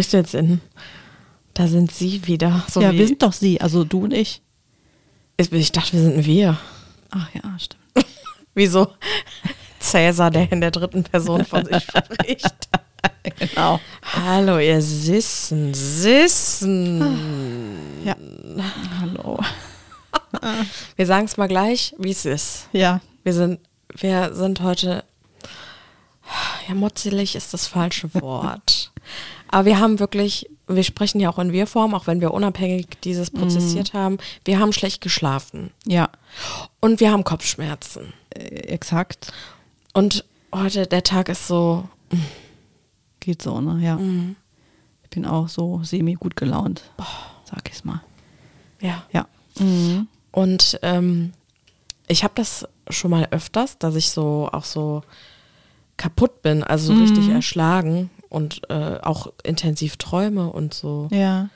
Sprichst du jetzt in, da sind sie wieder. So ja, wir sind doch sie, also du und ich. ich, dachte, wir sind wir. Ach ja, stimmt. Wieso? Cäsar, der in der dritten Person von sich spricht. genau. Hallo, ihr Sissen, Sissen. Ja. Hallo. Wir sagen es mal gleich, wie es ist. Ja. Wir sind, wir sind heute, ja, motzelig ist das falsche Wort. Aber wir haben wirklich, wir sprechen ja auch in Wir-Form, auch wenn wir unabhängig dieses prozessiert haben. Wir haben schlecht geschlafen Ja. und wir haben Kopfschmerzen. Äh, exakt. Und heute, der Tag ist so, Geht so, ne? Ja. Ich bin auch so semi gut gelaunt. Sag ich's mal. ja. Ja. Mhm. Und ähm, ich habe das schon mal öfters, dass ich so auch so kaputt bin, also so richtig erschlagen und äh, auch intensiv träume und so. Ja.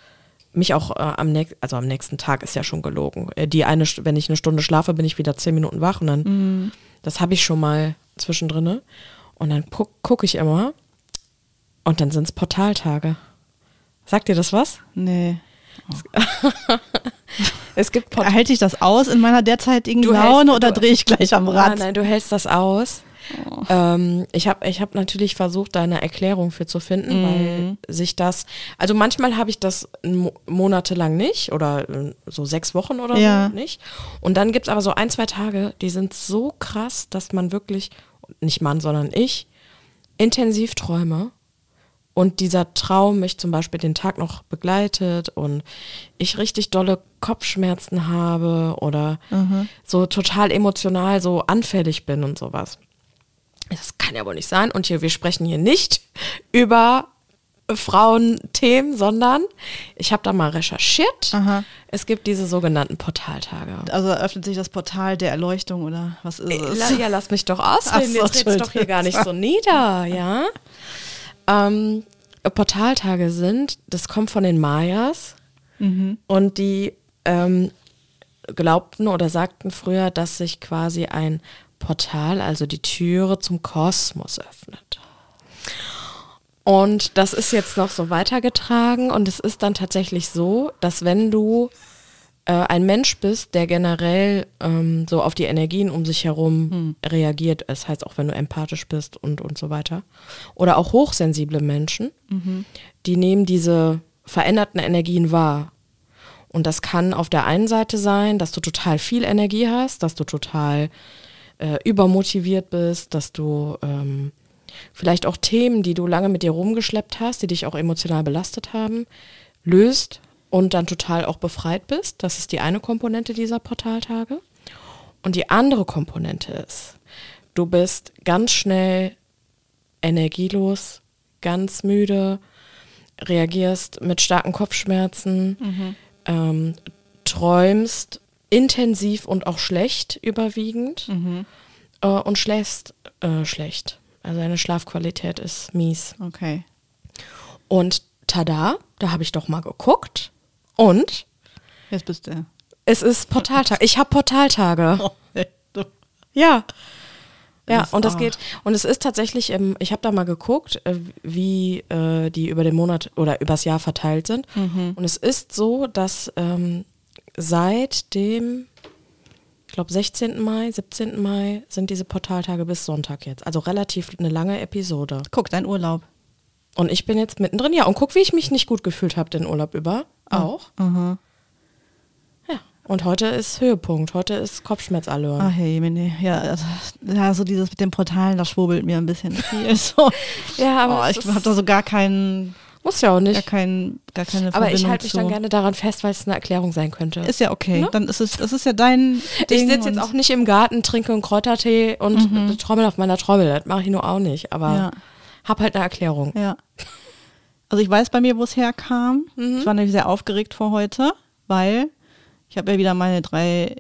Mich auch äh, am nächsten, also am nächsten Tag ist ja schon gelogen. Äh, die eine, wenn ich eine Stunde schlafe, bin ich wieder zehn Minuten wach und dann, das habe ich schon mal zwischendrin. Und dann gucke guck ich immer und dann sind es Portaltage. Sagt dir das was? Nee. Es gibt Portaltage. Halte ich das aus in meiner derzeitigen Du Laune hältst- oder drehe ich gleich am Nein, Rad? nein, du hältst das aus. Ähm, ich habe ich hab natürlich versucht, da eine Erklärung für zu finden, weil sich das, also manchmal habe ich das mo monatelang nicht oder äh, so sechs Wochen oder Ja. so nicht. Und dann gibt es aber so ein, zwei Tage, die sind so krass, dass man wirklich, nicht Mann, sondern ich, intensiv träume. Und dieser Traum mich zum Beispiel den Tag noch begleitet und ich richtig dolle Kopfschmerzen habe oder so total emotional so anfällig bin und sowas. Das kann ja wohl nicht sein. Und hier, wir sprechen hier nicht über Frauenthemen, sondern ich habe da mal recherchiert. Aha. Es gibt diese sogenannten Portaltage. Also öffnet sich das Portal der Erleuchtung oder was ist es? La- Ja, lass mich doch ausreden. so, Jetzt red's doch hier gar nicht so nieder, ja. Ähm, Portaltage sind, das kommt von den Mayas und die ähm, glaubten oder sagten früher, dass sich quasi ein Portal, also die Türe zum Kosmos öffnet. Und das ist jetzt noch so weitergetragen und es ist dann tatsächlich so, dass wenn du äh, ein Mensch bist, der generell ähm, so auf die Energien um sich herum reagiert, das heißt auch wenn du empathisch bist und, und so weiter, oder auch hochsensible Menschen, die nehmen diese veränderten Energien wahr. Und das kann auf der einen Seite sein, dass du total viel Energie hast, dass du total äh, übermotiviert bist, dass du ähm, vielleicht auch Themen, die du lange mit dir rumgeschleppt hast, die dich auch emotional belastet haben, löst und dann total auch befreit bist. Das ist die eine Komponente dieser Portaltage. Und die andere Komponente ist, du bist ganz schnell energielos, ganz müde, reagierst mit starken Kopfschmerzen, ähm, träumst intensiv und auch schlecht überwiegend äh, und schläfst äh, schlecht. Also deine Schlafqualität ist mies. Okay. Und tada, da habe ich doch mal geguckt. Und Jetzt bist du. es ist Portaltag. Ich habe Portaltage. Oh, nee. Ja. Ja, Das- und das ah. geht. Und es ist tatsächlich, ähm, ich habe da mal geguckt, äh, wie äh, die über den Monat oder übers Jahr verteilt sind. Und es ist so, dass ähm, seit dem, ich glaube, 16. Mai, 17. Mai sind diese Portaltage bis Sonntag jetzt. Also relativ eine lange Episode. Guck, dein Urlaub. Und ich bin jetzt mittendrin. Ja, und guck, wie ich mich nicht gut gefühlt habe den Urlaub über. Auch. Aha. Ja. Und heute ist Höhepunkt. Heute ist Kopfschmerzallüren. Ach hey, nee. Ja, also, ja, so dieses mit den Portalen, das schwurbelt mir ein bisschen viel. So. Ja, aber oh, ich habe da so gar keinen, Muss ja auch gar nicht. keinen, gar keine Aber ich Verbindung halte mich zu. dann gerne daran fest, weil es eine Erklärung sein könnte. Ist ja okay. Ne? Dann ist es, das ist ja dein ich Ding sitze jetzt auch nicht im Garten, trinke einen Kräutertee und mhm. trommel auf meiner Trommel. Das mache ich nur auch nicht. Aber Ja. hab halt eine Erklärung. Ja. Also ich weiß bei mir, wo es herkam. Mhm. Ich war nämlich sehr aufgeregt vor heute, weil ich habe ja wieder meine drei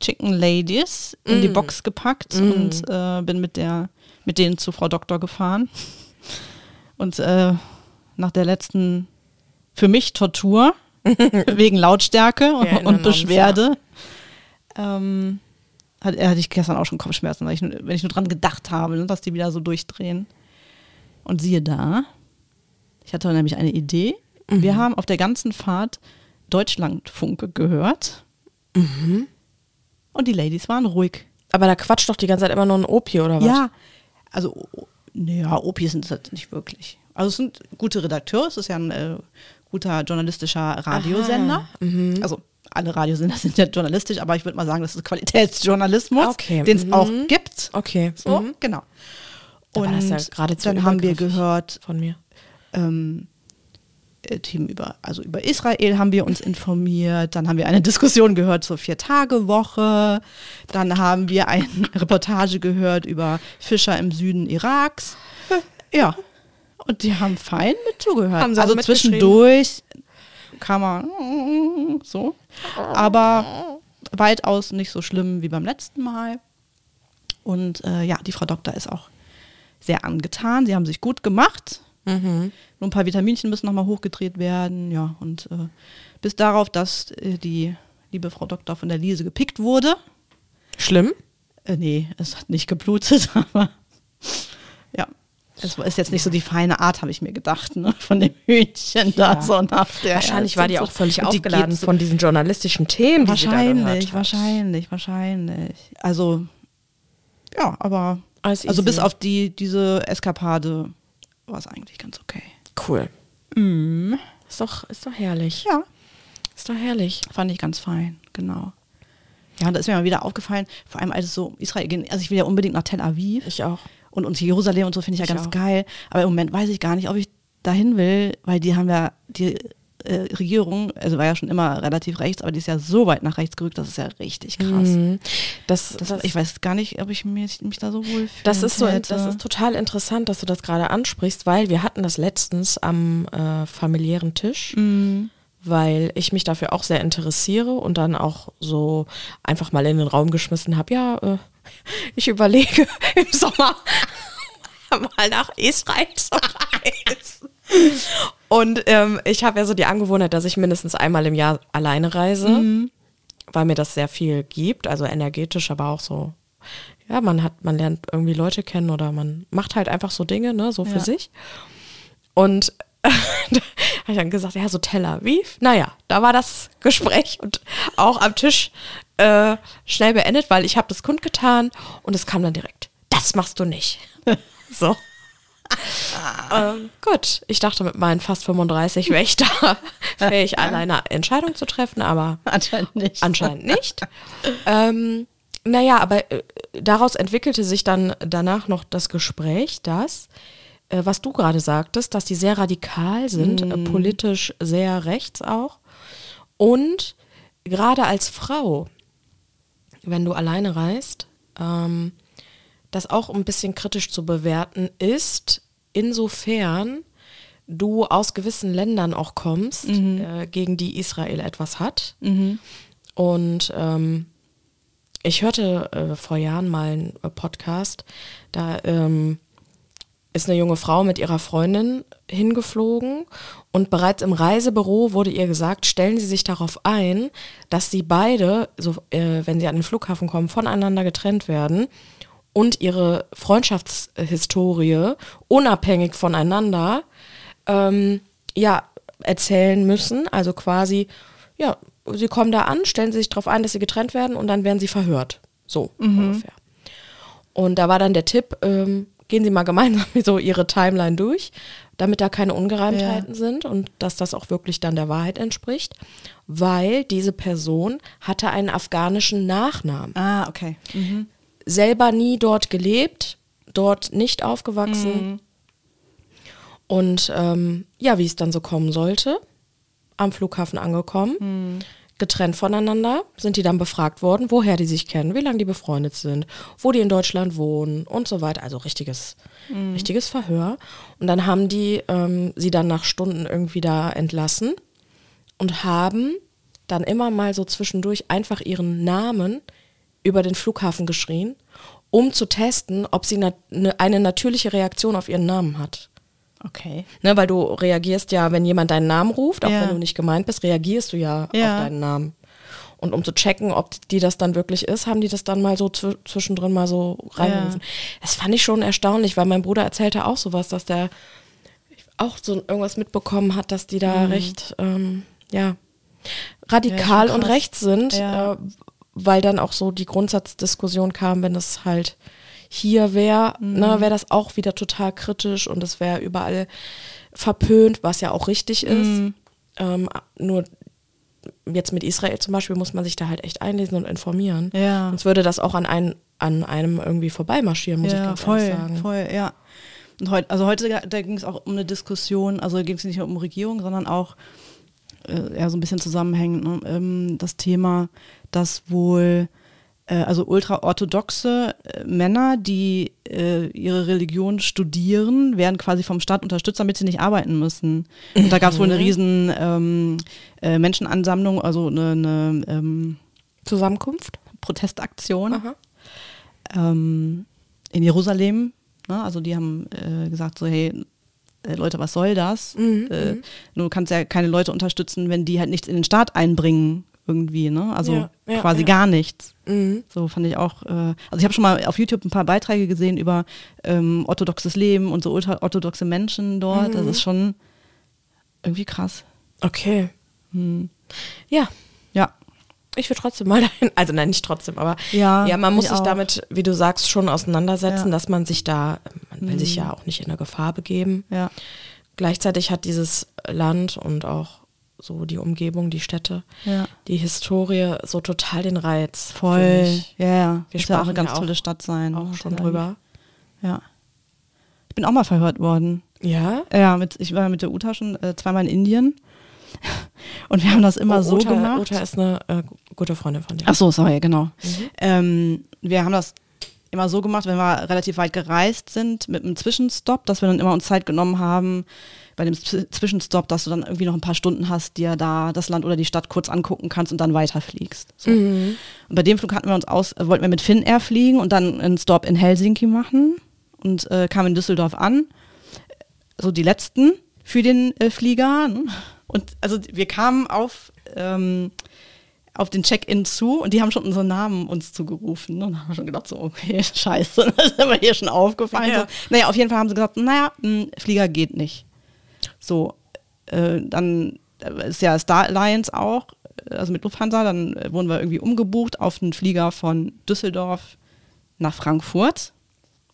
Chicken Ladies in Mhm. die Box gepackt und äh, bin mit der mit denen zu Frau Doktor gefahren. Und äh, nach der letzten für mich Tortur wegen Lautstärke und, und uns, Beschwerde ähm, hatte, hatte ich gestern auch schon Kopfschmerzen, weil ich, nur- wenn ich nur dran gedacht habe, ne, dass die wieder so durchdrehen. Und siehe da, Ich hatte nämlich eine Idee. Mhm. Wir haben auf der ganzen Fahrt Deutschlandfunke gehört. Mhm. Und die Ladies waren ruhig. Aber da quatscht doch die ganze Zeit immer noch ein Opi oder was? Ja, also, naja, Opis sind es nicht wirklich. Also es sind gute Redakteure, es ist ja ein äh, guter journalistischer Radiosender. mhm. Also alle Radiosender sind ja journalistisch, aber ich würde mal sagen, das ist Qualitätsjournalismus, Okay, den es mhm. auch gibt. Okay. So, mhm. genau. Da Und das ja dann haben wir gehört, Von mir. ähm, äh, Themen über, also über Israel haben wir uns informiert, dann haben wir eine Diskussion gehört zur Vier-Tage-Woche, dann haben wir eine Reportage gehört über Fischer im Süden Iraks. Ja, und die haben fein mit zugehört. Haben sie also zwischendurch kann man so, aber weitaus nicht so schlimm wie beim letzten Mal. Und äh, ja, die Frau Doktor ist auch sehr angetan. Sie haben sich gut gemacht. Mhm. Nur ein paar Vitaminchen müssen nochmal hochgedreht werden. Ja, und äh, bis darauf, dass äh, die liebe Frau Doktor von der Liese gepickt wurde. Schlimm? Äh, nee, es hat nicht geblutet, aber. Es ist jetzt nicht so die feine Art, habe ich mir gedacht, ne? von dem Hühnchen da Ja. so nach der Wahrscheinlich war die auch völlig die aufgeladen von diesen journalistischen Themen, die da Wahrscheinlich, hat. wahrscheinlich, wahrscheinlich. Also, ja, aber also easy. bis auf die, diese Eskapade war es eigentlich ganz okay. Cool. Mhm. Ist doch, ist doch herrlich. Ja, Ist doch herrlich. fand ich ganz fein, genau. Ja, und da ist mir mal wieder aufgefallen, vor allem als es so Israel ging, also ich will ja unbedingt nach Tel Aviv Ich auch. Und, und Jerusalem und so finde ich ja Ich ganz auch. geil. Aber im Moment weiß ich gar nicht, ob ich dahin will, weil die haben ja, die äh, Regierung, also war ja schon immer relativ rechts, aber die ist ja so weit nach rechts gerückt, das ist ja richtig krass. Mhm. Das, Das, das, ich weiß gar nicht, ob ich mich, mich da so wohl fühle. Das ist so, das ist total interessant, dass du das gerade ansprichst, weil wir hatten das letztens am äh, familiären Tisch, Mhm. weil ich mich dafür auch sehr interessiere und dann auch so einfach mal in den Raum geschmissen habe, ja, äh, ich überlege im Sommer mal nach Israel zu reisen. Und ähm, ich habe ja so die Angewohnheit, dass ich mindestens einmal im Jahr alleine reise, Mhm. weil mir das sehr viel gibt, also energetisch, aber auch so, ja, man hat, man lernt irgendwie Leute kennen oder man macht halt einfach so Dinge, ne, so für Ja. sich. Und da habe ich dann gesagt, ja, so Tel Aviv. Naja, da war das Gespräch und auch am Tisch äh, schnell beendet, weil ich habe das kundgetan und es kam dann direkt, das machst du nicht. so. ähm, gut, ich dachte mit meinen fast 35 wäre ich da fähig, alleine Entscheidungen zu treffen, aber Anscheinend nicht. Anscheinend nicht. ähm, naja, aber äh, daraus entwickelte sich dann danach noch das Gespräch, dass, äh, was du gerade sagtest, dass die sehr radikal sind, äh, politisch sehr rechts auch. Und gerade als Frau, wenn du alleine reist, ähm, das auch ein bisschen kritisch zu bewerten ist, insofern du aus gewissen Ländern auch kommst, äh, gegen die Israel etwas hat. Und ähm, ich hörte äh, vor Jahren mal einen äh, Podcast, da ähm, ist eine junge Frau mit ihrer Freundin hingeflogen und bereits im Reisebüro wurde ihr gesagt, stellen Sie sich darauf ein, dass Sie beide, so, äh, wenn Sie an den Flughafen kommen, voneinander getrennt werden und Ihre Freundschaftshistorie unabhängig voneinander ähm, ja, erzählen müssen. Also quasi, ja, Sie kommen da an, stellen Sie sich darauf ein, dass Sie getrennt werden und dann werden Sie verhört. So ungefähr. Und da war dann der Tipp, ähm, gehen Sie mal gemeinsam so Ihre Timeline durch, damit da keine Ungereimtheiten sind und dass das auch wirklich dann der Wahrheit entspricht, weil diese Person hatte einen afghanischen Nachnamen. Ah, okay. Mhm. Selber nie dort gelebt, dort nicht aufgewachsen. Und ähm, ja, wie es dann so kommen sollte, am Flughafen angekommen, getrennt voneinander, sind die dann befragt worden, woher die sich kennen, wie lange die befreundet sind, wo die in Deutschland wohnen und so weiter. Also richtiges, richtiges Verhör. Und dann haben die ähm, sie dann nach Stunden irgendwie da entlassen und haben dann immer mal so zwischendurch einfach ihren Namen über den Flughafen geschrien, um zu testen, ob sie na ne, eine natürliche Reaktion auf ihren Namen hat. Okay. Ne, weil du reagierst ja, wenn jemand deinen Namen ruft, auch Ja. wenn du nicht gemeint bist, reagierst du ja, Ja. auf deinen Namen. Und um zu checken, ob die das dann wirklich ist, haben die das dann mal so zw zwischendrin mal so reingerufen. Das fand ich schon erstaunlich, weil mein Bruder erzählte auch sowas, dass der auch so irgendwas mitbekommen hat, dass die da Mhm. recht, ähm, ja, radikal Ja, und rechts sind, Ja. äh, weil dann auch so die Grundsatzdiskussion kam, wenn es halt hier wäre, Mhm. ne, wäre das auch wieder total kritisch und es wäre überall verpönt, was ja auch richtig ist. Mhm. Ähm, nur jetzt mit Israel zum Beispiel muss man sich da halt echt einlesen und informieren. Ja. Sonst würde das auch an, ein, an einem irgendwie vorbeimarschieren, muss ich ja, ganz voll, ehrlich sagen. voll, ja. Und heute, also heute da ging es auch um eine Diskussion, also ging es nicht nur um Regierung, sondern auch äh, ja, so ein bisschen zusammenhängend, ne? ähm, das Thema, dass wohl also ultraorthodoxe äh, Männer, die äh, ihre Religion studieren, werden quasi vom Staat unterstützt, damit sie nicht arbeiten müssen. Und da gab es wohl eine riesen ähm, äh, Menschenansammlung, also eine, eine ähm, Zusammenkunft? Protestaktion Aha. ähm, in Jerusalem. Ne? Also die haben äh, gesagt so, hey, äh, Leute, was soll das? Mhm, äh, du kannst ja keine Leute unterstützen, wenn die halt nichts in den Staat einbringen irgendwie. Ne? Also Ja, ja, quasi ja. gar nichts. Mhm. So fand ich auch. Äh, also ich habe schon mal auf YouTube ein paar Beiträge gesehen über ähm, orthodoxes Leben und so ultraorthodoxe Menschen dort. Mhm. Das ist schon irgendwie krass. Okay. Hm. Ja, Ja. ich will trotzdem mal dahin. Also nein, nicht trotzdem, aber Ja, ja man muss ich sich auch. damit, wie du sagst, schon auseinandersetzen, Ja. Mhm. dass man sich da, man will sich ja auch nicht in eine Gefahr begeben. Ja. Gleichzeitig hat dieses Land und auch so die Umgebung, die Städte, Ja. die Historie so total den Reiz. Voll. Ja, ja. Wir Muss ja auch sprachen eine ganz tolle Stadt sein. Auch ne, schon drüber. Ja. Ich bin auch mal verhört worden. Ja? Ja, mit, ich war mit der Uta schon äh, zweimal in Indien. Und wir haben das immer Oh, so Uta, gemacht. Uta ist eine äh, gute Freundin von dir. Ach so, sorry, genau. Ähm, wir haben das immer so gemacht, wenn wir relativ weit gereist sind mit einem Zwischenstopp, dass wir dann immer uns Zeit genommen haben, bei dem Zwischenstopp, dass du dann irgendwie noch ein paar Stunden hast, dir da das Land oder die Stadt kurz angucken kannst und dann weiterfliegst. So. Und bei dem Flug hatten wir uns aus, äh, wollten wir mit Finnair fliegen und dann einen Stop in Helsinki machen und äh, kamen in Düsseldorf an. So die letzten für den äh, Flieger. Ne? Und also wir kamen auf, ähm, auf den Check-in zu und die haben schon unsere Namen uns zugerufen. Ne? Und dann haben wir schon gedacht, so, okay, scheiße, das ist aber hier schon aufgefallen. Ja. So. Naja, auf jeden Fall haben sie gesagt, naja, mh, Flieger geht nicht. So, äh, dann äh, ist ja Star Alliance auch, äh, also mit Lufthansa, dann äh, wurden wir irgendwie umgebucht auf einen Flieger von Düsseldorf nach Frankfurt.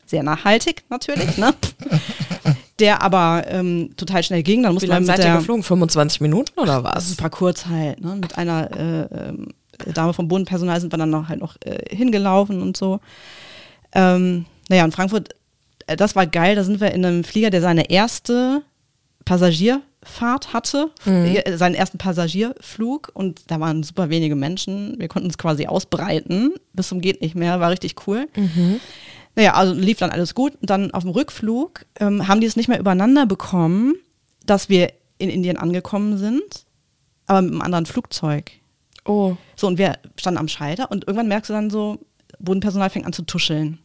Sehr nachhaltig natürlich, ne? Der aber ähm, total schnell ging. Dann Wie musste man lange mit seid ihr geflogen? 25 Minuten oder was? super kurz halt, ne? Mit einer äh, ähm, Dame vom Bodenpersonal sind wir dann noch halt noch äh, hingelaufen und so. Ähm, naja, in Frankfurt, äh, das war geil, da sind wir in einem Flieger, der seine erste Passagierfahrt hatte, äh, seinen ersten Passagierflug und da waren super wenige Menschen. Wir konnten uns quasi ausbreiten, bis zum geht nicht mehr, war richtig cool. Naja, also lief dann alles gut. Und dann auf dem Rückflug ähm, haben die es nicht mehr übereinander bekommen, dass wir in Indien angekommen sind, aber mit einem anderen Flugzeug. Oh. So, und wir standen am Schalter und irgendwann merkst du dann so, Bodenpersonal fängt an zu tuscheln.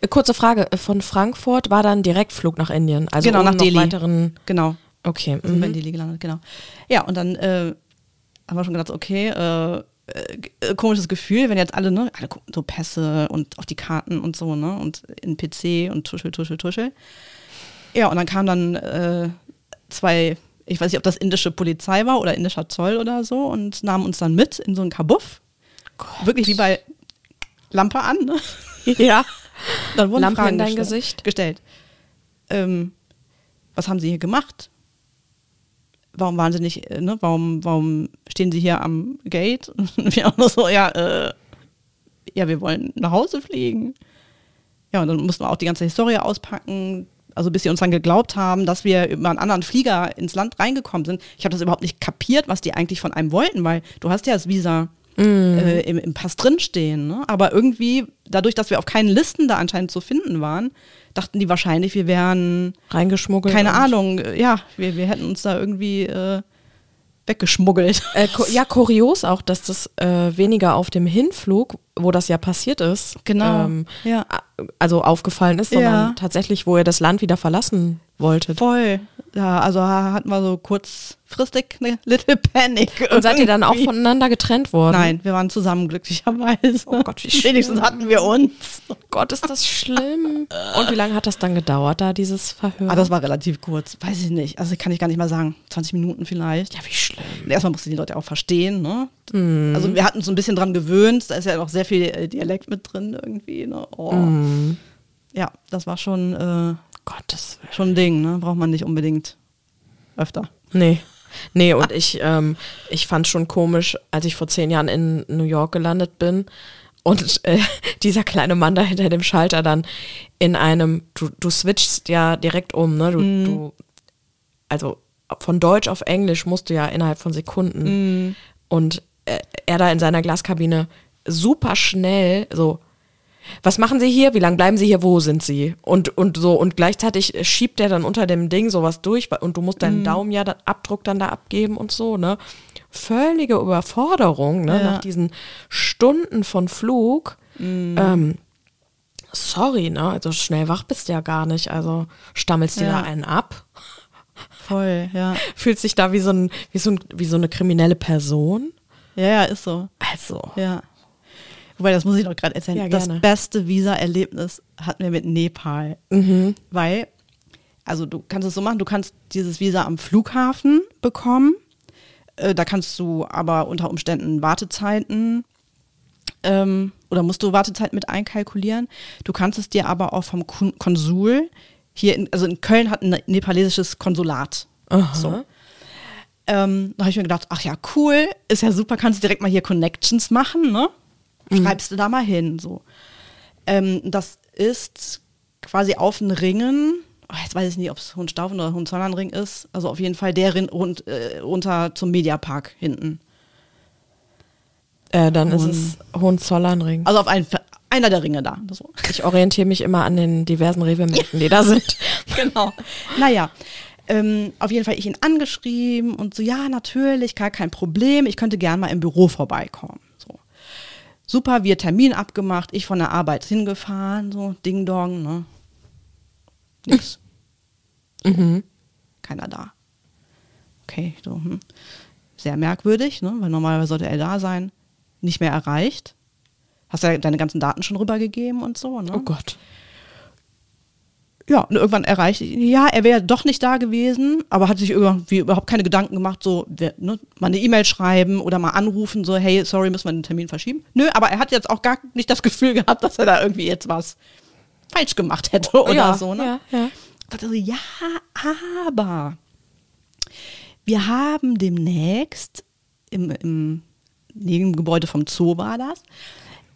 Äh, Kurze Frage, äh, von Frankfurt war dann Direktflug nach Indien? Also Genau, nach Delhi. weiteren... Genau. Okay. sind wir in Mhm. Delhi gelandet, genau. Ja, und dann äh, haben wir schon gedacht, okay, äh, äh, komisches Gefühl, wenn jetzt alle, ne, alle gucken so Pässe und auf die Karten und so, ne, und in PC und tuschel, tuschel, tuschel. Ja, und dann kamen dann äh, zwei, ich weiß nicht, ob das indische Polizei war oder indischer Zoll oder so und nahmen uns dann mit in so einen Kabuff. Wirklich wie bei Lampe an, ne? Ja. Dann wurden Lampe Fragen in dein gestellt. Gesicht? gestellt. Ähm, was haben Sie hier gemacht? Warum waren Sie nicht, äh, ne? Warum, warum stehen Sie hier am Gate? Und wir auch nur so, ja, äh, ja, wir wollen nach Hause fliegen. Ja, und dann mussten wir auch die ganze Historie auspacken, also bis sie uns dann geglaubt haben, dass wir über einen anderen Flieger ins Land reingekommen sind. Ich habe das überhaupt nicht kapiert, was die eigentlich von einem wollten, weil du hast ja das Visa äh, im, im Pass drinstehen. Ne? Aber irgendwie, dadurch, dass wir auf keinen Listen da anscheinend zu finden waren, dachten die wahrscheinlich, wir wären, Reingeschmuggelt. keine Ahnung, äh, ja, wir, wir hätten uns da irgendwie äh, weggeschmuggelt. Äh, ja, kurios auch, dass das äh, weniger auf dem Hinflug, wo das ja passiert ist, Genau, ähm, ja. also aufgefallen ist, sondern Ja. tatsächlich, wo ihr das Land wieder verlassen wolltet. Voll. Ja, also hatten wir so kurzfristig eine Little Panic. Und seid ihr dann auch voneinander getrennt worden? Nein, wir waren zusammen glücklicherweise. Oh Gott, wie Wenigstens hatten wir uns. Oh Gott, ist das schlimm. Und wie lange hat das dann gedauert, da dieses Verhör? Ah, das war relativ kurz. Weiß ich nicht. Also kann ich gar nicht mal sagen. 20 Minuten vielleicht. ja, wie schlimm. Erstmal mussten die Leute auch verstehen, ne? Also wir hatten uns so ein bisschen dran gewöhnt. Da ist ja noch sehr viel äh, Dialekt mit drin irgendwie. Ne? Oh. Ja, das war schon, äh, Gottes Willen. schon ein Ding, ne? Braucht man nicht unbedingt öfter. Nee. Nee, und ich, ähm, ich fand schon komisch, als ich vor zehn Jahren in New York gelandet bin und äh, dieser kleine Mann da hinter dem Schalter dann in einem, du, du switchst ja direkt um, ne? Du, du, also von Deutsch auf Englisch musst du ja innerhalb von Sekunden. Und äh, er da in seiner Glaskabine super schnell so, was machen Sie hier? Wie lange bleiben Sie hier? Wo sind Sie? Und, und so, und gleichzeitig schiebt er dann unter dem Ding sowas durch und du musst deinen Daumen ja dann, Abdruck dann da abgeben und so, ne? Völlige Überforderung, ne? Ja. Nach diesen Stunden von Flug. Ähm, sorry, ne? Also schnell wach bist du ja gar nicht. Also stammelst dir Ja. da einen ab. Voll, ja. Fühlst dich da wie so, ein, wie, so ein, wie so eine kriminelle Person. Ja, ja, ist so. Also. Ja. Wobei, das muss ich noch gerade erzählen. Ja, das beste Visa-Erlebnis hatten wir mit Nepal. Mhm. Weil, also du kannst es so machen, du kannst dieses Visa am Flughafen bekommen. Äh, da kannst du aber unter Umständen Wartezeiten ähm, oder musst du Wartezeiten mit einkalkulieren. Du kannst es dir aber auch vom Kon Konsul hier, in, also in Köln hat ein nepalesisches Konsulat. Aha. So. Ähm, da habe ich mir gedacht, ach ja, cool, ist ja super, kannst du direkt mal hier Connections machen, ne? Schreibst du da mal hin, so. Ähm, das ist quasi auf den Ringen, oh, jetzt weiß ich nicht, ob es Hohenstaufen oder Hohenzollernring ist, also auf jeden Fall der Ring rund, äh, runter zum Mediapark hinten. Äh, dann ist Hohen- es Hohenzollernring. Also auf einen, einer der Ringe da. So. Ich orientiere mich immer an den diversen Rewe-Märkten, die da sind. genau. Naja, ähm, auf jeden Fall ich ihn angeschrieben und so, ja, natürlich, gar kein Problem, ich könnte gern mal im Büro vorbeikommen. Super, wir Termin abgemacht, ich von der Arbeit hingefahren, so, Ding Dong, ne? Nix. Keiner da. Okay, so, hm. Sehr merkwürdig, ne? weil normalerweise sollte er da sein. Nicht mehr erreicht. Hast ja deine ganzen Daten schon rübergegeben und so, ne? Oh Gott. Ja, und irgendwann erreicht, ja, er wäre doch nicht da gewesen, aber hat sich irgendwie überhaupt keine Gedanken gemacht, so ne, mal eine E-Mail schreiben oder mal anrufen, so, hey, sorry, müssen wir den Termin verschieben. Nö, aber er hat jetzt auch gar nicht das Gefühl gehabt, dass er da irgendwie jetzt was falsch gemacht hätte oder ja, so. Ne? Ja, ja. dachte so, ja, aber wir haben demnächst im, im Nebengebäude vom Zoo war das,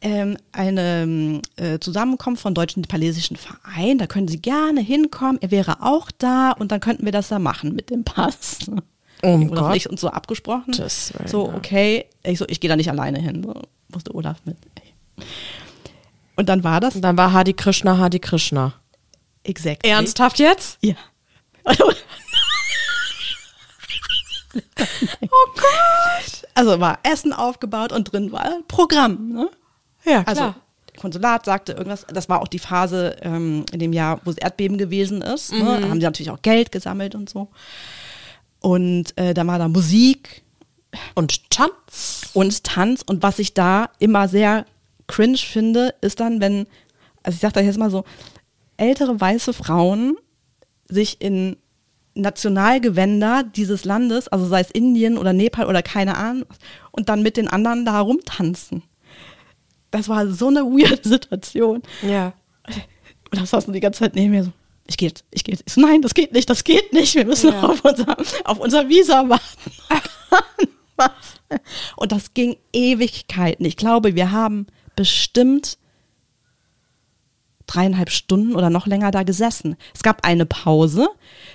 ähm, eine äh, Zusammenkunft von deutschen nepalesischen Verein. Da können Sie gerne hinkommen. Er wäre auch da und dann könnten wir das da machen mit dem Pass. Oh Olaf Gott. uns so abgesprochen. Willen, so, okay. Ich so, ich gehe da nicht alleine hin. So, musste Olaf mit. Und dann war das Und dann war Hadi Krishna, Hadi Krishna. exactly. Ernsthaft jetzt? Ja. Oh Gott. Also war Essen aufgebaut und drin war Programm. Ne? Ja, Also klar. Konsulat sagte irgendwas, das war auch die Phase ähm, in dem Jahr, wo das Erdbeben gewesen ist. Ne? Da haben sie natürlich auch Geld gesammelt und so. Und äh, dann war da Musik Und Tanz. und Tanz. Und was ich da immer sehr cringe finde, ist dann, wenn, also ich sag da jetzt mal so, ältere weiße Frauen sich in Nationalgewänder dieses Landes, also sei es Indien oder Nepal oder keine Ahnung, und dann mit den anderen da rumtanzen. Das war so eine weirde Situation. Ja. Und da saßen die ganze Zeit neben mir so, ich gehe jetzt, ich gehe jetzt. So, nein, das geht nicht, das geht nicht. Wir müssen Ja. auf, unser, auf unser Visa warten. Und das ging Ewigkeiten. Ich glaube, wir haben bestimmt dreieinhalb Stunden oder noch länger da gesessen. Es gab eine Pause.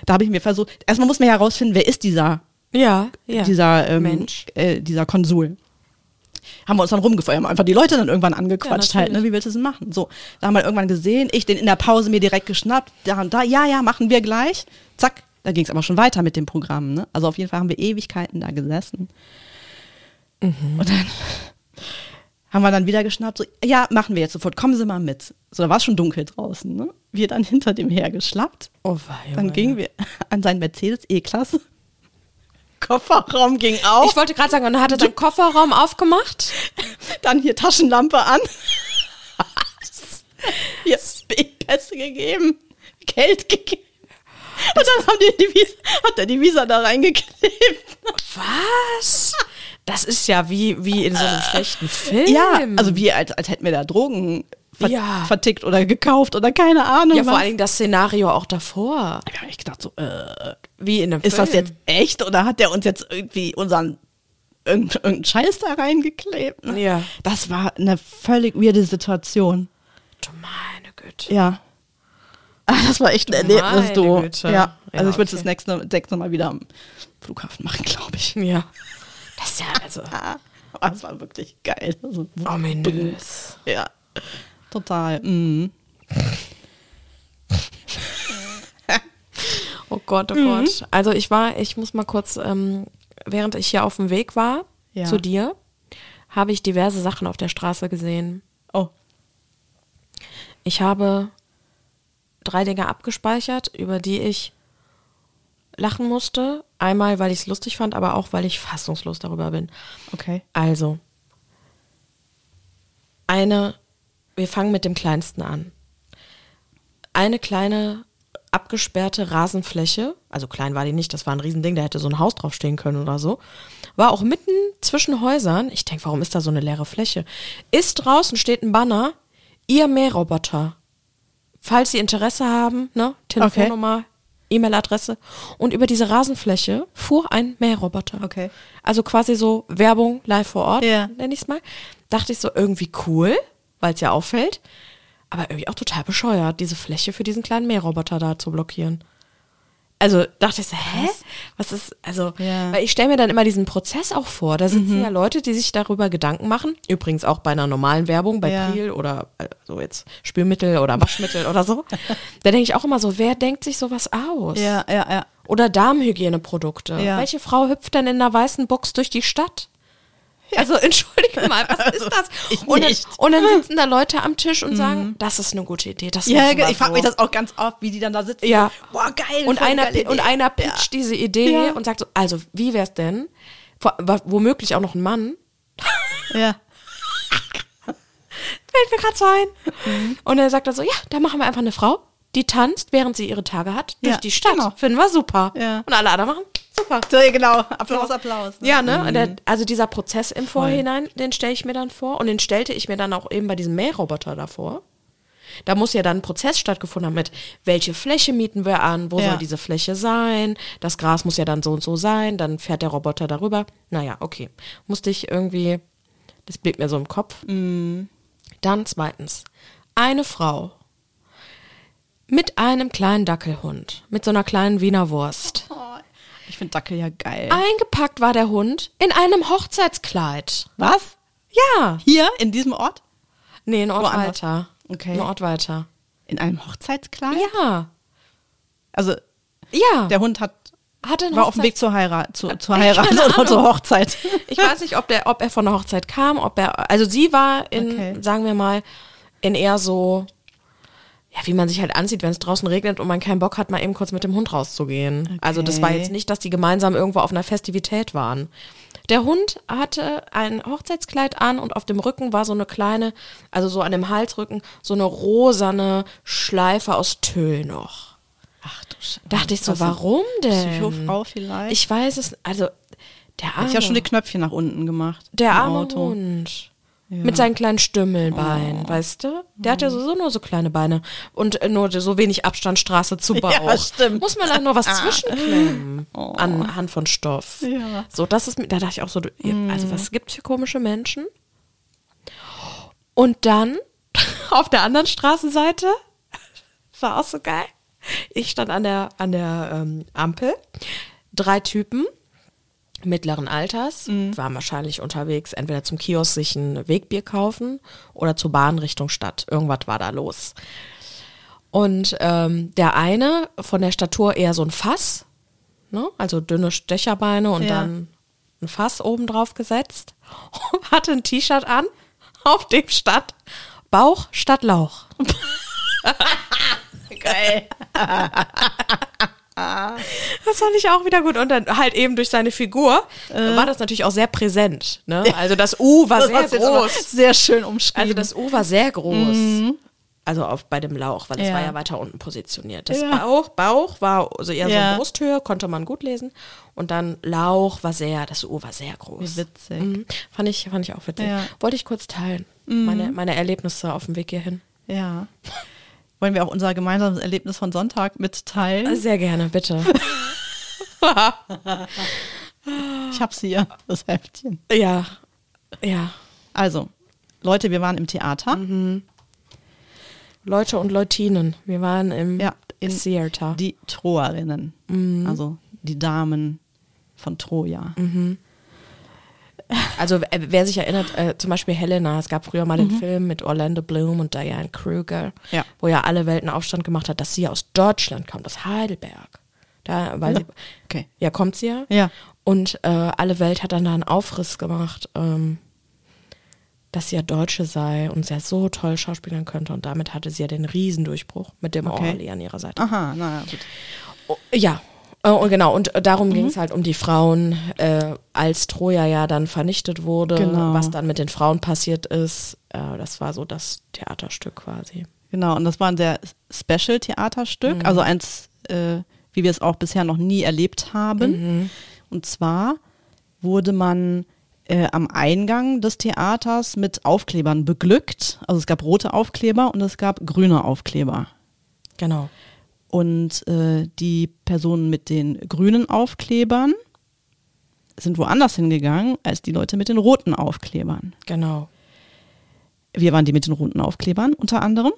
Da habe ich mir versucht, erstmal muss man herausfinden, wer ist dieser, Ja, ja. dieser, ähm, Mensch. Äh, dieser Konsul. Haben wir uns dann rumgefeuert, haben einfach die Leute dann irgendwann angequatscht Ja, halt, ne? wie willst du es denn machen? So, da haben wir irgendwann gesehen, ich den in der Pause mir direkt geschnappt, da und da, ja, ja, machen wir gleich. Zack, da ging es aber schon weiter mit dem Programm, ne? Also auf jeden Fall haben wir Ewigkeiten da gesessen. Mhm. Und dann haben wir dann wieder geschnappt, so, ja, machen wir jetzt sofort, kommen Sie mal mit. So, da war es schon dunkel draußen, ne? Wir dann hinter dem hergeschlappt. Oh, wei, Dann wei. gingen wir an seinen Mercedes E-Klasse. Kofferraum ging auf. Ich wollte gerade sagen, und er seinen Kofferraum aufgemacht. dann hier Taschenlampe an. hier Pässe gegeben, Geld gegeben. Und dann haben die die Visa, hat er die Visa da reingeklebt. Was? Das ist ja wie, wie in so einem schlechten Film. Ja, also wie als, als hätten wir da Drogen ver Ja. vertickt oder gekauft oder keine Ahnung. Ja, vor was. allen Dingen das Szenario auch davor. Ich habe echt gedacht, so, äh, Wie in einem ist Film. das jetzt echt oder hat der uns jetzt irgendwie unseren irgend- irgendeinen Scheiß da reingeklebt? ne? Ja. Das war eine völlig weirde Situation. Du meine Güte. Ja. Ah, Das war echt ein Du Erlebnis, meine du. Güte. Ja, also Ja, ich würde es okay. das nächste, nächste Mal wieder am Flughafen machen, glaube ich. Ja. Das ist ja also Ah, aber es war wirklich geil. Also, ominös. ja, total. Mhm. Oh Gott, oh Gott. Also ich war, ich muss mal kurz, ähm, während ich hier auf dem Weg war Ja. zu dir, habe ich diverse Sachen auf der Straße gesehen. Oh, Ich habe drei Dinge abgespeichert, über die ich lachen musste. Einmal, weil ich es lustig fand, aber auch, weil ich fassungslos darüber bin. okay. Also, eine, wir fangen mit dem kleinsten an. Eine kleine abgesperrte Rasenfläche, also klein war die nicht, das war ein Riesending, da hätte so ein Haus draufstehen können oder so, war auch mitten zwischen Häusern. Ich denke, warum ist da so eine leere Fläche? Ist draußen steht ein Banner, ihr Mähroboter. Falls Sie Interesse haben, ne, Telefonnummer, E-Mail-Adresse. Und über diese Rasenfläche fuhr ein Mähroboter. Okay. Also quasi so Werbung live vor Ort, Ja. nenne ich es mal. Dachte ich so irgendwie cool, weil es ja auffällt. Aber irgendwie auch total bescheuert, diese Fläche für diesen kleinen Mähroboter da zu blockieren. Also dachte ich so, hä? Was ist, also, Ja. weil ich stelle mir dann immer diesen Prozess auch vor. Da sitzen ja Leute, die sich darüber Gedanken machen. Übrigens auch bei einer normalen Werbung, bei Ja. Priel oder so jetzt Spülmittel oder Waschmittel oder so. Da denke ich auch immer so, wer denkt sich sowas aus? Ja, ja, ja. Oder Darmhygieneprodukte. Ja. Welche Frau hüpft denn in einer weißen Box durch die Stadt? Also entschuldige mal, was ist das? Und dann, und dann sitzen da Leute am Tisch und sagen, das ist eine gute Idee. Das Ja, ich frage mich das auch ganz oft, wie die dann da sitzen. Ja. Boah, geil. und einer, und einer pitcht diese Idee Ja. und sagt so, also wie wär's denn? Vor- Womöglich auch noch ein Mann. Ja. Fällt mir gerade so ein. Und er sagt dann so, ja, da machen wir einfach eine Frau, die tanzt, während sie ihre Tage hat, durch Ja, die Stadt. genau. Finden wir super. Ja. Und alle anderen machen, super. So, genau. Applaus, Applaus. Ne? Ja, ne? Und der, also dieser Prozess im Vorhinein, den stelle ich mir dann vor. Und den stellte ich mir dann auch eben bei diesem Mähroboter davor. Da muss ja dann ein Prozess stattgefunden haben mit, welche Fläche mieten wir an, wo Ja. soll diese Fläche sein, das Gras muss ja dann so und so sein, dann fährt der Roboter darüber. Naja, okay. Musste ich irgendwie, das blieb mir so im Kopf. Dann zweitens, eine Frau mit einem kleinen Dackelhund, mit so einer kleinen Wiener Wurst. Ich finde Dackel ja geil. Eingepackt war der Hund in einem Hochzeitskleid. Was? Ja. Hier, in diesem Ort? Nee, ein Ort Woanders. weiter. Okay. Ein Ort weiter. In einem Hochzeitskleid? Ja. Also, Ja. der Hund hat, hatte war auf dem Weg zur Heirat, zu, zur Keine Heirat oder zur Hochzeit. Ich weiß nicht, ob, der, ob er von der Hochzeit kam, ob er, also sie war in, Okay. sagen wir mal, in eher so, ja, wie man sich halt ansieht, wenn es draußen regnet und man keinen Bock hat, mal eben kurz mit dem Hund rauszugehen. Also das war Okay. jetzt nicht, dass die gemeinsam irgendwo auf einer Festivität waren. Der Hund hatte ein Hochzeitskleid an und auf dem Rücken war so eine kleine, also so an dem Halsrücken, so eine rosane Schleife aus Tüll noch. Ach du Scheiße. Dachte ich so, warum denn? Psychofrau vielleicht? Ich weiß es, also der arme, Hat ja schon die Knöpfchen nach unten gemacht. der arme Auto. Hund. Mit seinen kleinen Stümmelbeinen, Oh. weißt du? Der hat ja sowieso nur so kleine Beine und nur so wenig Abstand Straße zu Bauch. Ja, stimmt. Muss man da nur was zwischenklemmen anhand von Stoff. Oh. Ja. So, das ist, da dachte ich auch so, also was gibt's für komische Menschen? Und dann auf der anderen Straßenseite, war auch so geil. Ich stand an der, an der ähm, Ampel, drei Typen mittleren Alters, waren wahrscheinlich unterwegs, entweder zum Kiosk sich ein Wegbier kaufen oder zur Bahn Richtung Stadt. Irgendwas war da los. Und ähm, der eine von der Statur eher so ein Fass, ne? also dünne Stecherbeine und Ja. dann ein Fass oben drauf gesetzt, hatte ein T-Shirt an, auf dem stand Bauch statt Lauch. Geil. Das fand ich auch wieder gut. Und dann halt eben durch seine Figur äh. war das natürlich auch sehr präsent. Ne? Also das U war sehr groß. Sehr schön umschrieben. Also das U war sehr groß. Mhm. Also auf, bei dem Lauch, weil es ja. war ja weiter unten positioniert. Das ja. Bauch, Bauch war also eher ja. so Brusthöhe, konnte man gut lesen. Und dann Lauch war sehr, das U war sehr groß. Wie witzig. Mhm. Fand, ich, fand ich auch witzig. Wollte ich kurz teilen. Mhm. Meine, meine Erlebnisse auf dem Weg hierhin. Ja. Wollen wir auch unser gemeinsames Erlebnis von Sonntag mitteilen? Sehr gerne, bitte. ich hab's hier, das Heftchen. Ja, ja. Also, Leute, wir waren im Theater. Mhm. Leute und Leutinen. Wir waren im ja, Theater. Die Troerinnen. Mhm. Also die Damen von Troja. Mhm. Also wer sich erinnert, äh, zum Beispiel Helena, es gab früher mal den mhm. Film mit Orlando Bloom und Diane Kruger, ja. wo ja alle Welten Aufstand gemacht hat, dass sie aus Deutschland kommt, aus Heidelberg. Da, weil ja. sie, okay. ja, kommt sie ja. Ja. Und äh, alle Welt hat dann da einen Aufriss gemacht. Ähm, dass sie ja Deutsche sei und sie ja so toll schauspielern könnte. Und damit hatte sie ja den Riesendurchbruch mit dem okay. Orly an ihrer Seite. Aha, naja, gut. Oh, ja, oh, genau. Und darum mhm. ging es halt um die Frauen, äh, als Troja ja dann vernichtet wurde, genau. was dann mit den Frauen passiert ist. Äh, das war so das Theaterstück quasi. Genau, und das war ein sehr Special-Theaterstück, mhm. also eins, äh, wie wir es auch bisher noch nie erlebt haben. Mhm. Und zwar wurde man äh, am Eingang des Theaters mit Aufklebern beglückt. Also es gab rote Aufkleber und es gab grüne Aufkleber. Genau. Und äh, die Personen mit den grünen Aufklebern sind woanders hingegangen als die Leute mit den roten Aufklebern. Genau. Wir waren die mit den roten Aufklebern unter anderem.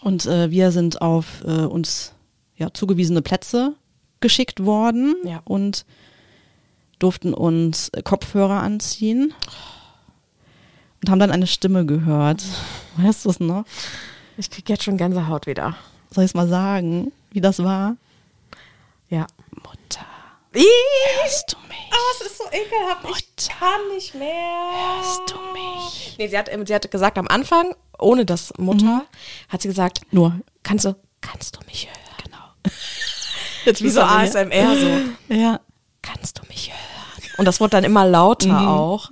Und äh, wir sind auf äh, uns ja, zugewiesene Plätze geschickt worden. Ja. Und durften uns Kopfhörer anziehen und haben dann eine Stimme gehört. Weißt du es noch? Ich krieg jetzt schon Gänsehaut wieder. Soll ich es mal sagen, wie das war? Ja. Mutter. Hörst du mich? Oh, es ist so ekelhaft. Mutter, ich kann nicht mehr. Hörst du mich? Nee, sie hat, sie hat gesagt am Anfang, ohne das Mutter, mhm. hat sie gesagt, nur, kannst du, kannst du mich hören? Genau. Jetzt wie so ASMR so. Ja. Kannst du mich hören? Und das wurde dann immer lauter mhm. auch.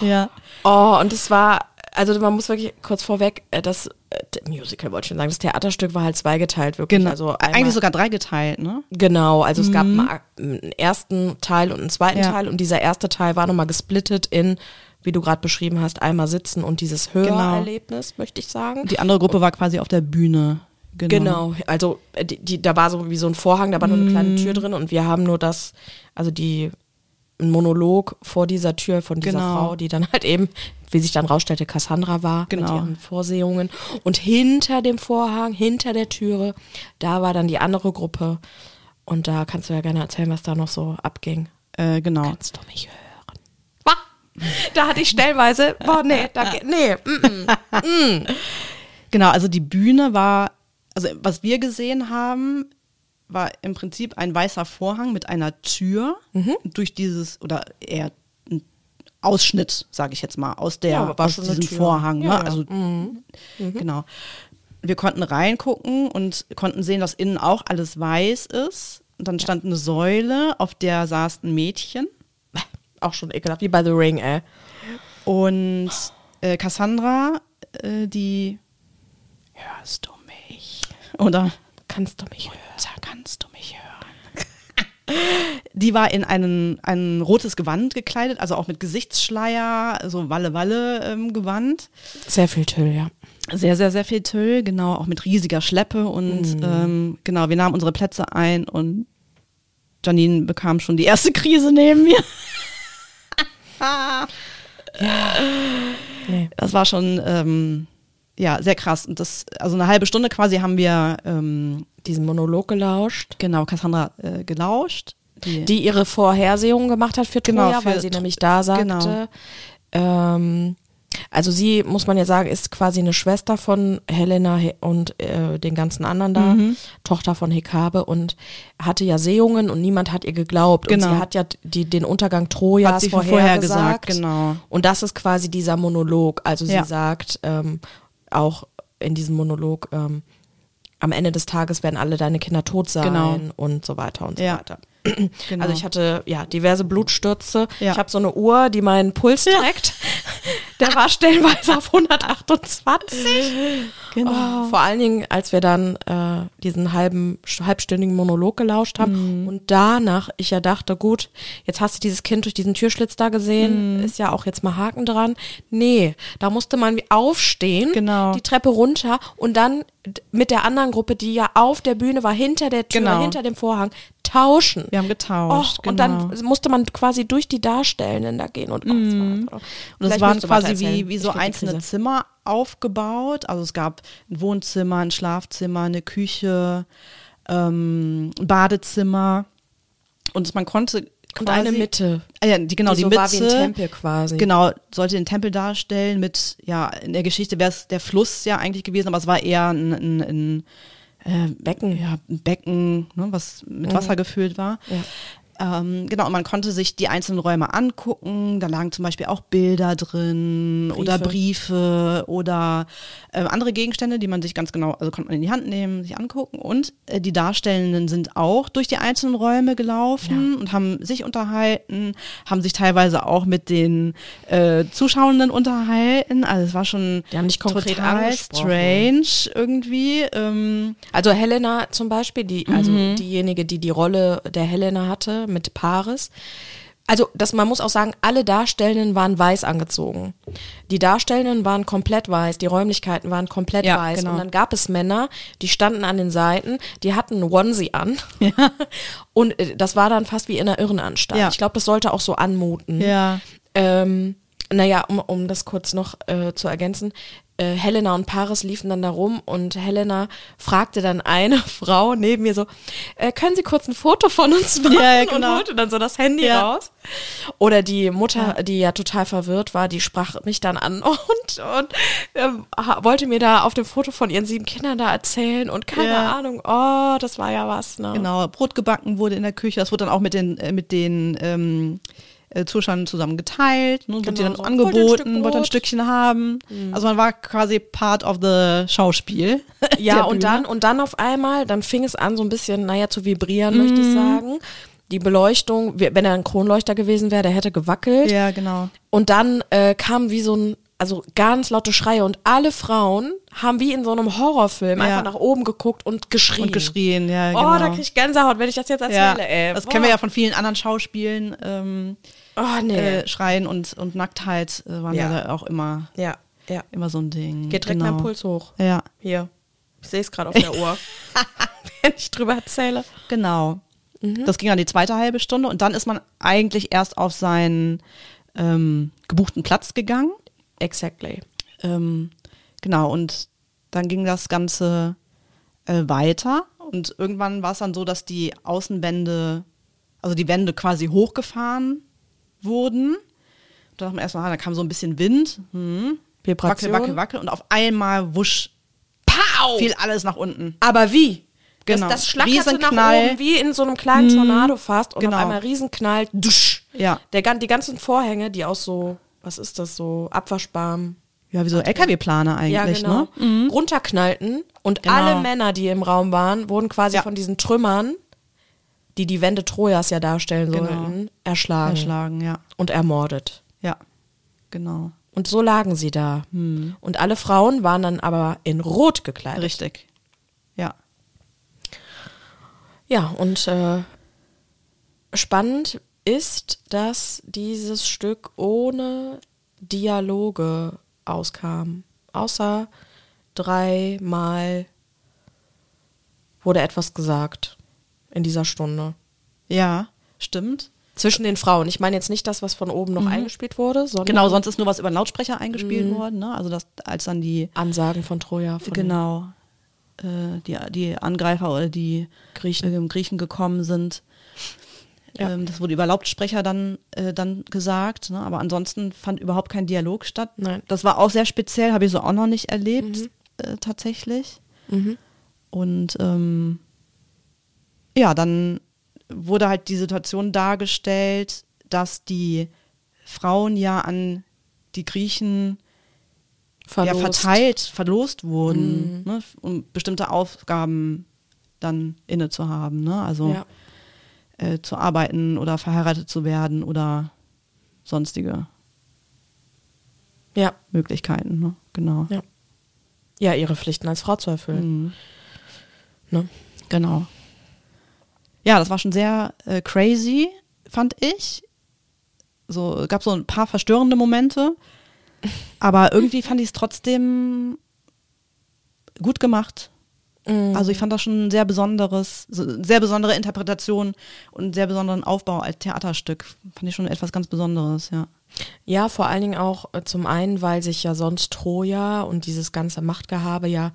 Ja. Oh, und es war, also man muss wirklich kurz vorweg, äh, das äh, Musical wollte ich schon sagen, das Theaterstück war halt zweigeteilt, wirklich. Genau. Also einmal, Eigentlich sogar dreigeteilt, ne? Genau, also mhm. es gab mhm. einen ersten Teil und einen zweiten ja. Teil und dieser erste Teil war nochmal gesplittet in wie du gerade beschrieben hast, einmal sitzen und dieses genau. Hörerlebnis, genau. möchte ich sagen. Die andere Gruppe war quasi auf der Bühne. Genau. genau. also die, die, da war so wie so ein Vorhang, da war nur eine kleine mhm. Tür drin und wir haben nur das, also die ein Monolog vor dieser Tür von dieser genau. Frau, die dann halt eben, wie sich dann rausstellte, Cassandra war genau. mit ihren Vorsehungen. Und hinter dem Vorhang, hinter der Türe, da war dann die andere Gruppe. Und da kannst du ja gerne erzählen, was da noch so abging. Äh, genau. Kannst du mich hören? Da hatte ich stellenweise, boah, nee, da, nee, mm, mm, mm. Genau, also die Bühne war, also was wir gesehen haben, war im Prinzip ein weißer Vorhang mit einer Tür mhm. durch dieses, oder eher ein Ausschnitt, sage ich jetzt mal, aus der ja, aus diesem Vorhang. Ja, ne? Also mhm. Mhm. genau. Wir konnten reingucken und konnten sehen, dass innen auch alles weiß ist. Und dann stand eine Säule, auf der saß ein Mädchen. Auch schon ekelhaft, wie bei The Ring, ey. Und äh, Cassandra, äh, die Hörst du mich? Oder kannst du mich hören? kannst du mich hören? Die war in einen, ein rotes Gewand gekleidet, also auch mit Gesichtsschleier, so Walle-Walle-Gewand. Ähm, sehr viel Tüll, ja. Sehr, sehr, sehr viel Tüll, genau, auch mit riesiger Schleppe. Und mm. ähm, genau, wir nahmen unsere Plätze ein und Janine bekam schon die erste Krise neben mir. ja. Nee. Das war schon ähm, ja, sehr krass. Und das, also eine halbe Stunde quasi haben wir ähm, diesen Monolog gelauscht. Genau, Cassandra äh, gelauscht. Die, die, ihre Vorhersehungen gemacht hat für genau, Troja, für weil sie nämlich da sagte, genau. ähm, Also sie, muss man ja sagen, ist quasi eine Schwester von Helena He- und äh, den ganzen anderen da, Mhm. Tochter von Hekabe und hatte ja Sehungen und niemand hat ihr geglaubt. Und Genau. sie hat ja die, den Untergang Trojas sie vorher, genau. Und das ist quasi dieser Monolog. Also sie Ja. sagt ähm, auch in diesem Monolog, ähm, am Ende des Tages werden alle deine Kinder tot sein Genau. und so weiter und so Ja. weiter. Genau. Also ich hatte ja diverse Blutstürze. Ja. Ich habe so eine Uhr, die meinen Puls trägt. Der war stellenweise auf 128. genau. Oh, vor allen Dingen, als wir dann äh, diesen halben, halbstündigen Monolog gelauscht haben Mhm. und danach ich ja dachte, gut, jetzt hast du dieses Kind durch diesen Türschlitz da Mhm. gesehen, ist ja auch jetzt mal Haken dran. Nee, da musste man wie aufstehen, Genau. die Treppe runter und dann mit der anderen Gruppe, die ja auf der Bühne war, hinter der Tür, Genau. hinter dem Vorhang, tauschen. Wir haben getauscht. Och, Und genau. dann musste man quasi durch die Darstellenden da gehen und, oh, das war, Und das waren quasi wie, wie so einzelne. Zimmer aufgebaut. Also es gab ein Wohnzimmer, ein Schlafzimmer, eine Küche, ähm, ein Badezimmer. Und man konnte Und eine Mitte. Ah ja, die, genau, die die, so Mitte. war wie ein Tempel quasi. Genau, sollte den Tempel darstellen mit, ja, in der Geschichte wäre es der Fluss ja eigentlich gewesen, aber es war eher ein, ein, ein äh, Becken. ja, ein Becken, ne, was mit Wasser gefüllt war. Ja. Ähm, genau, und man konnte sich die einzelnen Räume angucken. Da lagen zum Beispiel auch Bilder drin Briefe. oder Briefe oder äh, andere Gegenstände, die man sich ganz genau, also konnte man in die Hand nehmen, sich angucken. Und äh, die Darstellenden sind auch durch die einzelnen Räume gelaufen und haben sich unterhalten, haben sich teilweise auch mit den äh, Zuschauenden unterhalten. Also es war schon Die haben dich konkret total angesprochen. strange irgendwie. Ähm, Also Helena zum Beispiel, die, also Mhm. diejenige, die die Rolle der Helena hatte mit Paris. Also das, man muss auch sagen, alle Darstellenden waren weiß angezogen. Die Darstellenden waren komplett weiß, die Räumlichkeiten waren komplett Ja, weiß. genau. Und dann gab es Männer, die standen an den Seiten, die hatten einen Onesie an. Und äh, das war dann fast wie in einer Irrenanstalt. Ja. Ich glaube, das sollte auch so anmuten. ja. Ähm, naja, um, um das kurz noch äh, zu ergänzen. Äh, Helena und Paris liefen dann da rum und Helena fragte dann eine Frau neben mir so, äh, können Sie kurz ein Foto von uns machen? Ja, ja, genau. Und holte dann so das Handy Ja. raus. Oder die Mutter, die ja total verwirrt war, die sprach mich dann an und, und ha- wollte mir da auf dem Foto von ihren sieben Kindern da erzählen und keine. Ahnung, oh, das war ja was, ne? Genau, Brot gebacken wurde in der Küche. Das wurde dann auch mit den, äh, mit den ähm, äh, Zuschauern zusammen geteilt. Ne? Genau, dann so, angeboten, wollte ein? Stückchen haben. Also man war quasi part of the Schauspiel. Ja, und dann, und dann auf einmal, dann fing es an, so ein bisschen, naja, zu vibrieren, möchte ich sagen. Die Beleuchtung, wenn er ein Kronleuchter gewesen wäre, der hätte gewackelt. Ja, genau. Und dann äh, kam wie so ein, also ganz laute Schreie und alle Frauen haben wie in so einem Horrorfilm Ja. einfach nach oben geguckt und geschrien. Und geschrien, ja, Oh, genau. da krieg ich Gänsehaut, wenn ich das jetzt ja, erzähle, ey. das Boah. kennen wir ja von vielen anderen Schauspielen. Ähm, Oh, nee. äh, Schreien und, und Nacktheit äh, waren ja. Ja. auch immer, ja, ja. immer so ein Ding. Geht direkt genau. mein Puls hoch. Ja, Hier. Ich sehe es gerade auf der Uhr. wenn ich drüber erzähle. genau. Mhm. Das ging dann die zweite halbe Stunde und dann ist man eigentlich erst auf seinen ähm, gebuchten Platz gegangen. Exactly. Ähm, genau, und dann ging das Ganze äh, weiter und irgendwann war es dann so, dass die Außenwände, also die Wände quasi hochgefahren wurden. Da dachte man erstmal, ah, da kam so ein bisschen Wind, hm, Vibration. wackel, wackel, wackel und auf einmal wusch, Pow! fiel alles nach unten. Aber wie? Genau. Das, das schlackerte nach oben wie in so einem kleinen Tornado fast und Genau. auf einmal Riesenknall. Dusch. Ja. Der, die ganzen Vorhänge, die aus so, was ist das, so Abwaschbarm, Ja, wie so LKW-Planer ja eigentlich, genau, ne? runterknallten und Genau. alle Männer, die im Raum waren, wurden quasi Ja. von diesen Trümmern, die die Wände Trojas ja darstellen Genau. sollten, erschlagen Erschlagen, ja. und ermordet. Ja, genau. Und so lagen sie da. Und alle Frauen waren dann aber in Rot gekleidet. Richtig. Ja. Ja, und äh, spannend ist, dass dieses Stück ohne Dialoge auskam. Außer dreimal wurde etwas gesagt in dieser Stunde. Ja, stimmt. Zwischen den Frauen. Ich meine jetzt nicht das, was von oben noch eingespielt wurde, sondern Genau, sonst ist nur was über den Lautsprecher eingespielt Mhm. worden, ne? Also das, als dann die Ansagen von Troja. Von genau äh, die, die Angreifer oder die Griechen. ähm, Griechen gekommen sind. Ja. Ähm, das wurde über Lautsprecher dann, äh, dann gesagt, ne? aber ansonsten fand überhaupt kein Dialog statt. Nein. Das war auch sehr speziell, habe ich so auch noch nicht erlebt, äh, tatsächlich. Mhm. Und ähm, ja, dann wurde halt die Situation dargestellt, dass die Frauen ja an die Griechen ja, Verlost. verteilt, verlost wurden, ne, um bestimmte Aufgaben dann inne zu haben. Ne? Also Ja. Äh, zu arbeiten oder verheiratet zu werden oder sonstige Ja. Möglichkeiten. Ne? Genau. Ja. ja, ihre Pflichten als Frau zu erfüllen. Mhm. Ne? Genau. Ja, das war schon sehr äh, crazy, fand ich. So gab so ein paar verstörende Momente, aber irgendwie fand ich es trotzdem gut gemacht. Mhm. Also ich fand das schon ein sehr besonderes, so- sehr besondere Interpretation und einen sehr besonderen Aufbau als Theaterstück. Fand ich schon etwas ganz Besonderes, ja. Ja, vor allen Dingen auch äh, zum einen, weil sich ja sonst Troja und dieses ganze Machtgehabe ja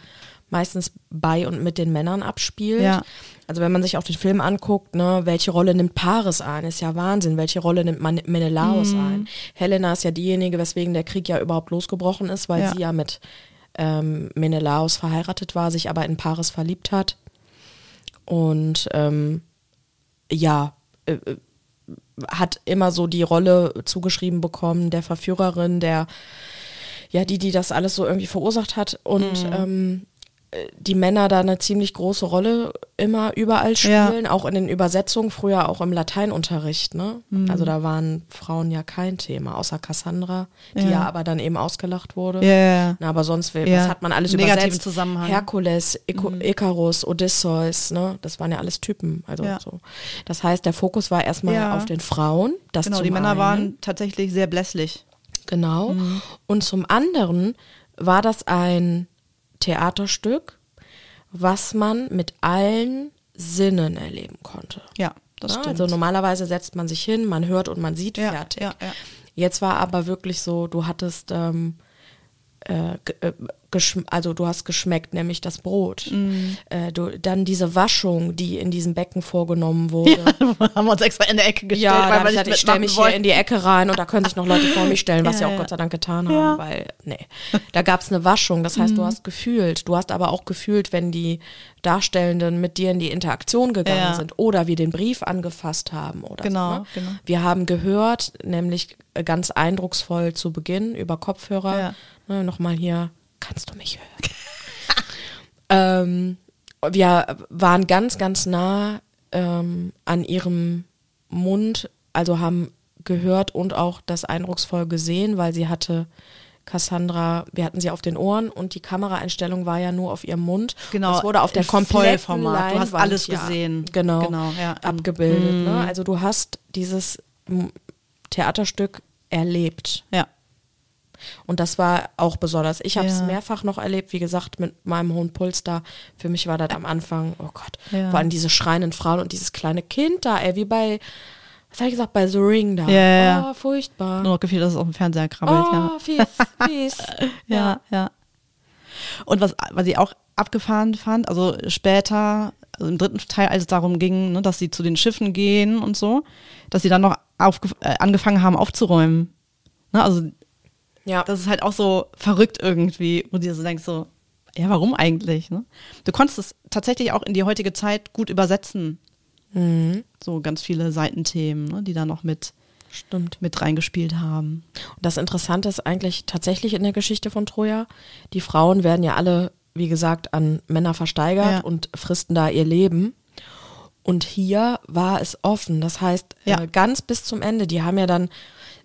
meistens bei und mit den Männern abspielt. Ja. Also wenn man sich auch den Film anguckt, ne, welche Rolle nimmt Paris ein, ist ja Wahnsinn. Welche Rolle nimmt Man Menelaos Mhm. ein? Helena ist ja diejenige, weswegen der Krieg ja überhaupt losgebrochen ist, weil Ja. sie ja mit ähm, Menelaos verheiratet war, sich aber in Paris verliebt hat. Und ähm, ja, äh, äh, hat immer so die Rolle zugeschrieben bekommen, der Verführerin, der, ja, die, die das alles so irgendwie verursacht hat. Und ähm, äh, die Männer da eine ziemlich große Rolle immer überall Ja. spielen, auch in den Übersetzungen, früher auch im Lateinunterricht, ne? Also da waren Frauen ja kein Thema, außer Cassandra, die ja, Ja. aber dann eben ausgelacht wurde. Ja, ja, ja. Na, aber sonst, Ja. was hat man alles negativen übersetzt? Zusammenhang. Herkules, Ico Icarus, Odysseus, ne? Das waren ja alles Typen. Also Ja. so. Das heißt, der Fokus war erstmal Ja. auf den Frauen. Das Genau, die Männer einen. waren tatsächlich sehr blässlich. Genau. Und zum anderen war das ein Theaterstück, was man mit allen Sinnen erleben konnte. Ja, das Ja, stimmt. also normalerweise setzt man sich hin, man hört und man sieht Ja, fertig. ja, ja. Jetzt war aber wirklich so, du hattest ähm, äh, ge- äh, geschm- also du hast geschmeckt, nämlich das Brot. Mhm. Äh, du, dann diese Waschung, die in diesem Becken vorgenommen wurde. haben wir uns extra in der Ecke gestellt, Ja, weil ich gesagt, ich stelle mich hier wollten. in die Ecke rein und da können sich noch Leute vor mich stellen, was Ja, sie auch ja. Gott sei Dank getan haben, Ja. weil, nee. Da gab es eine Waschung, das heißt, Mhm. du hast gefühlt, du hast aber auch gefühlt, wenn die Darstellenden mit dir in die Interaktion gegangen Ja. sind oder wir den Brief angefasst haben oder Genau, so. Ne? genau. Wir haben gehört, nämlich äh, ganz eindrucksvoll zu Beginn über Kopfhörer, Ja. Ne, nochmal hier, kannst du mich hören? ähm, wir waren ganz, ganz nah ähm, an ihrem Mund, also haben gehört und auch das eindrucksvoll gesehen, weil sie hatte Cassandra, wir hatten sie auf den Ohren und die Kameraeinstellung war ja nur auf ihrem Mund. Genau, es wurde auf der kompletten Vollformat. Du hast Leinwand, alles ja, gesehen. Genau, Genau, ja. abgebildet. Ne? Also du hast dieses Theaterstück erlebt. Ja. Und das war auch besonders. Ich habe es Ja. mehrfach noch erlebt, wie gesagt, mit meinem hohen Puls da. Für mich war das am Anfang, oh Gott, Ja. vor allem diese schreienden Frauen und dieses kleine Kind da, ey, wie bei, was habe ich gesagt, bei The Ring da. Ja, ja, ja. Oh, furchtbar. Nur noch gefühlt, dass es auf dem Fernseher krabbelt, ja. oh, fies, fies. Ja, ja. Und was, was ich auch abgefahren fand, also später, also im dritten Teil, als es darum ging, ne, dass sie zu den Schiffen gehen und so, dass sie dann noch äh, angefangen haben aufzuräumen. Ne, also Ja, das ist halt auch so verrückt irgendwie, wo du dir so denkst, so, ja, warum eigentlich? Ne? Du konntest es tatsächlich auch in die heutige Zeit gut übersetzen. Mhm. So ganz viele Seitenthemen, ne, die da noch mit, stimmt. mit reingespielt haben. Und das Interessante ist eigentlich tatsächlich in der Geschichte von Troja, die Frauen werden ja alle, wie gesagt, an Männer versteigert Ja. und fristen da ihr Leben. Und hier war es offen. Das heißt, Ja. äh, ganz bis zum Ende. Die haben ja dann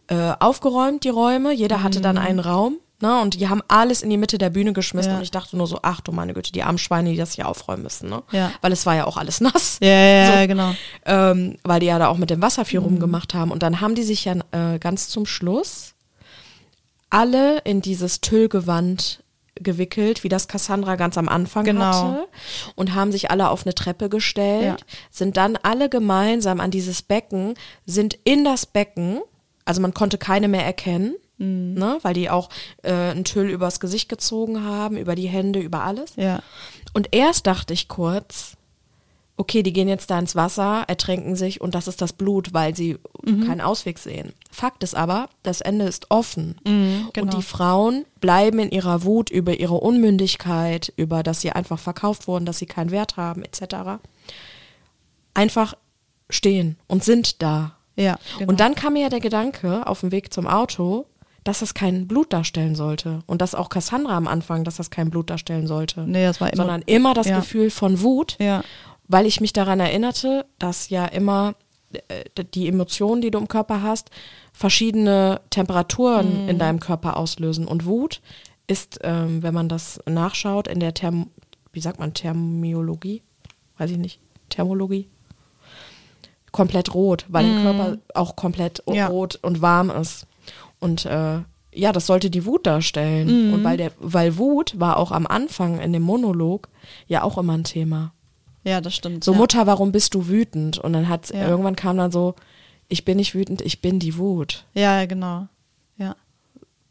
äh, aufgeräumt, die Räume. Jeder hatte dann einen Raum. Ne? Und die haben alles in die Mitte der Bühne geschmissen. Mhm. Ja. Und ich dachte nur so, ach du meine Güte, die armen Schweine, die das hier aufräumen müssen. Ne? Ja. Weil es war ja auch alles nass Ja, ja, ja So. genau. ähm, weil die ja da auch mit dem Wasser viel Mhm. rumgemacht haben. Und dann haben die sich ja äh, ganz zum Schluss alle in dieses Tüllgewand gewickelt, wie das Cassandra ganz am Anfang Genau. hatte und haben sich alle auf eine Treppe gestellt, Ja. sind dann alle gemeinsam an dieses Becken, sind in das Becken, also man konnte keine mehr erkennen, Mhm. ne, weil die auch äh, ein Tüll übers Gesicht gezogen haben, über die Hände, über alles. Ja. Und erst dachte ich kurz, okay, die gehen jetzt da ins Wasser, ertränken sich und das ist das Blut, weil sie Mhm. keinen Ausweg sehen. Fakt ist aber, das Ende ist offen. genau. Und die Frauen bleiben in ihrer Wut über ihre Unmündigkeit, über dass sie einfach verkauft wurden, dass sie keinen Wert haben, etc. Einfach stehen und sind da. Ja, genau. Und dann kam mir ja der Gedanke auf dem Weg zum Auto, dass das kein Blut darstellen sollte. Und dass auch Cassandra am Anfang, dass das kein Blut darstellen sollte. Nee, das war immer- Sondern immer das ja. Gefühl von Wut, Ja. weil ich mich daran erinnerte, dass ja immer äh, die Emotionen, die du im Körper hast, verschiedene Temperaturen Mhm. in deinem Körper auslösen. Und Wut ist, ähm, wenn man das nachschaut, in der Therm, wie sagt man, Thermiologie? Weiß ich nicht. Thermologie? Komplett rot, weil der Körper auch komplett Mhm. Ja. rot und warm ist. Und äh, ja, das sollte die Wut Mhm. darstellen. Und weil der, weil Wut war auch am Anfang in dem Monolog ja auch immer ein Thema. ja, das stimmt. So, ja. Mutter, warum bist du wütend? Und dann hat Ja. irgendwann kam dann so, ich bin nicht wütend, ich bin die Wut. Ja, genau. Ja.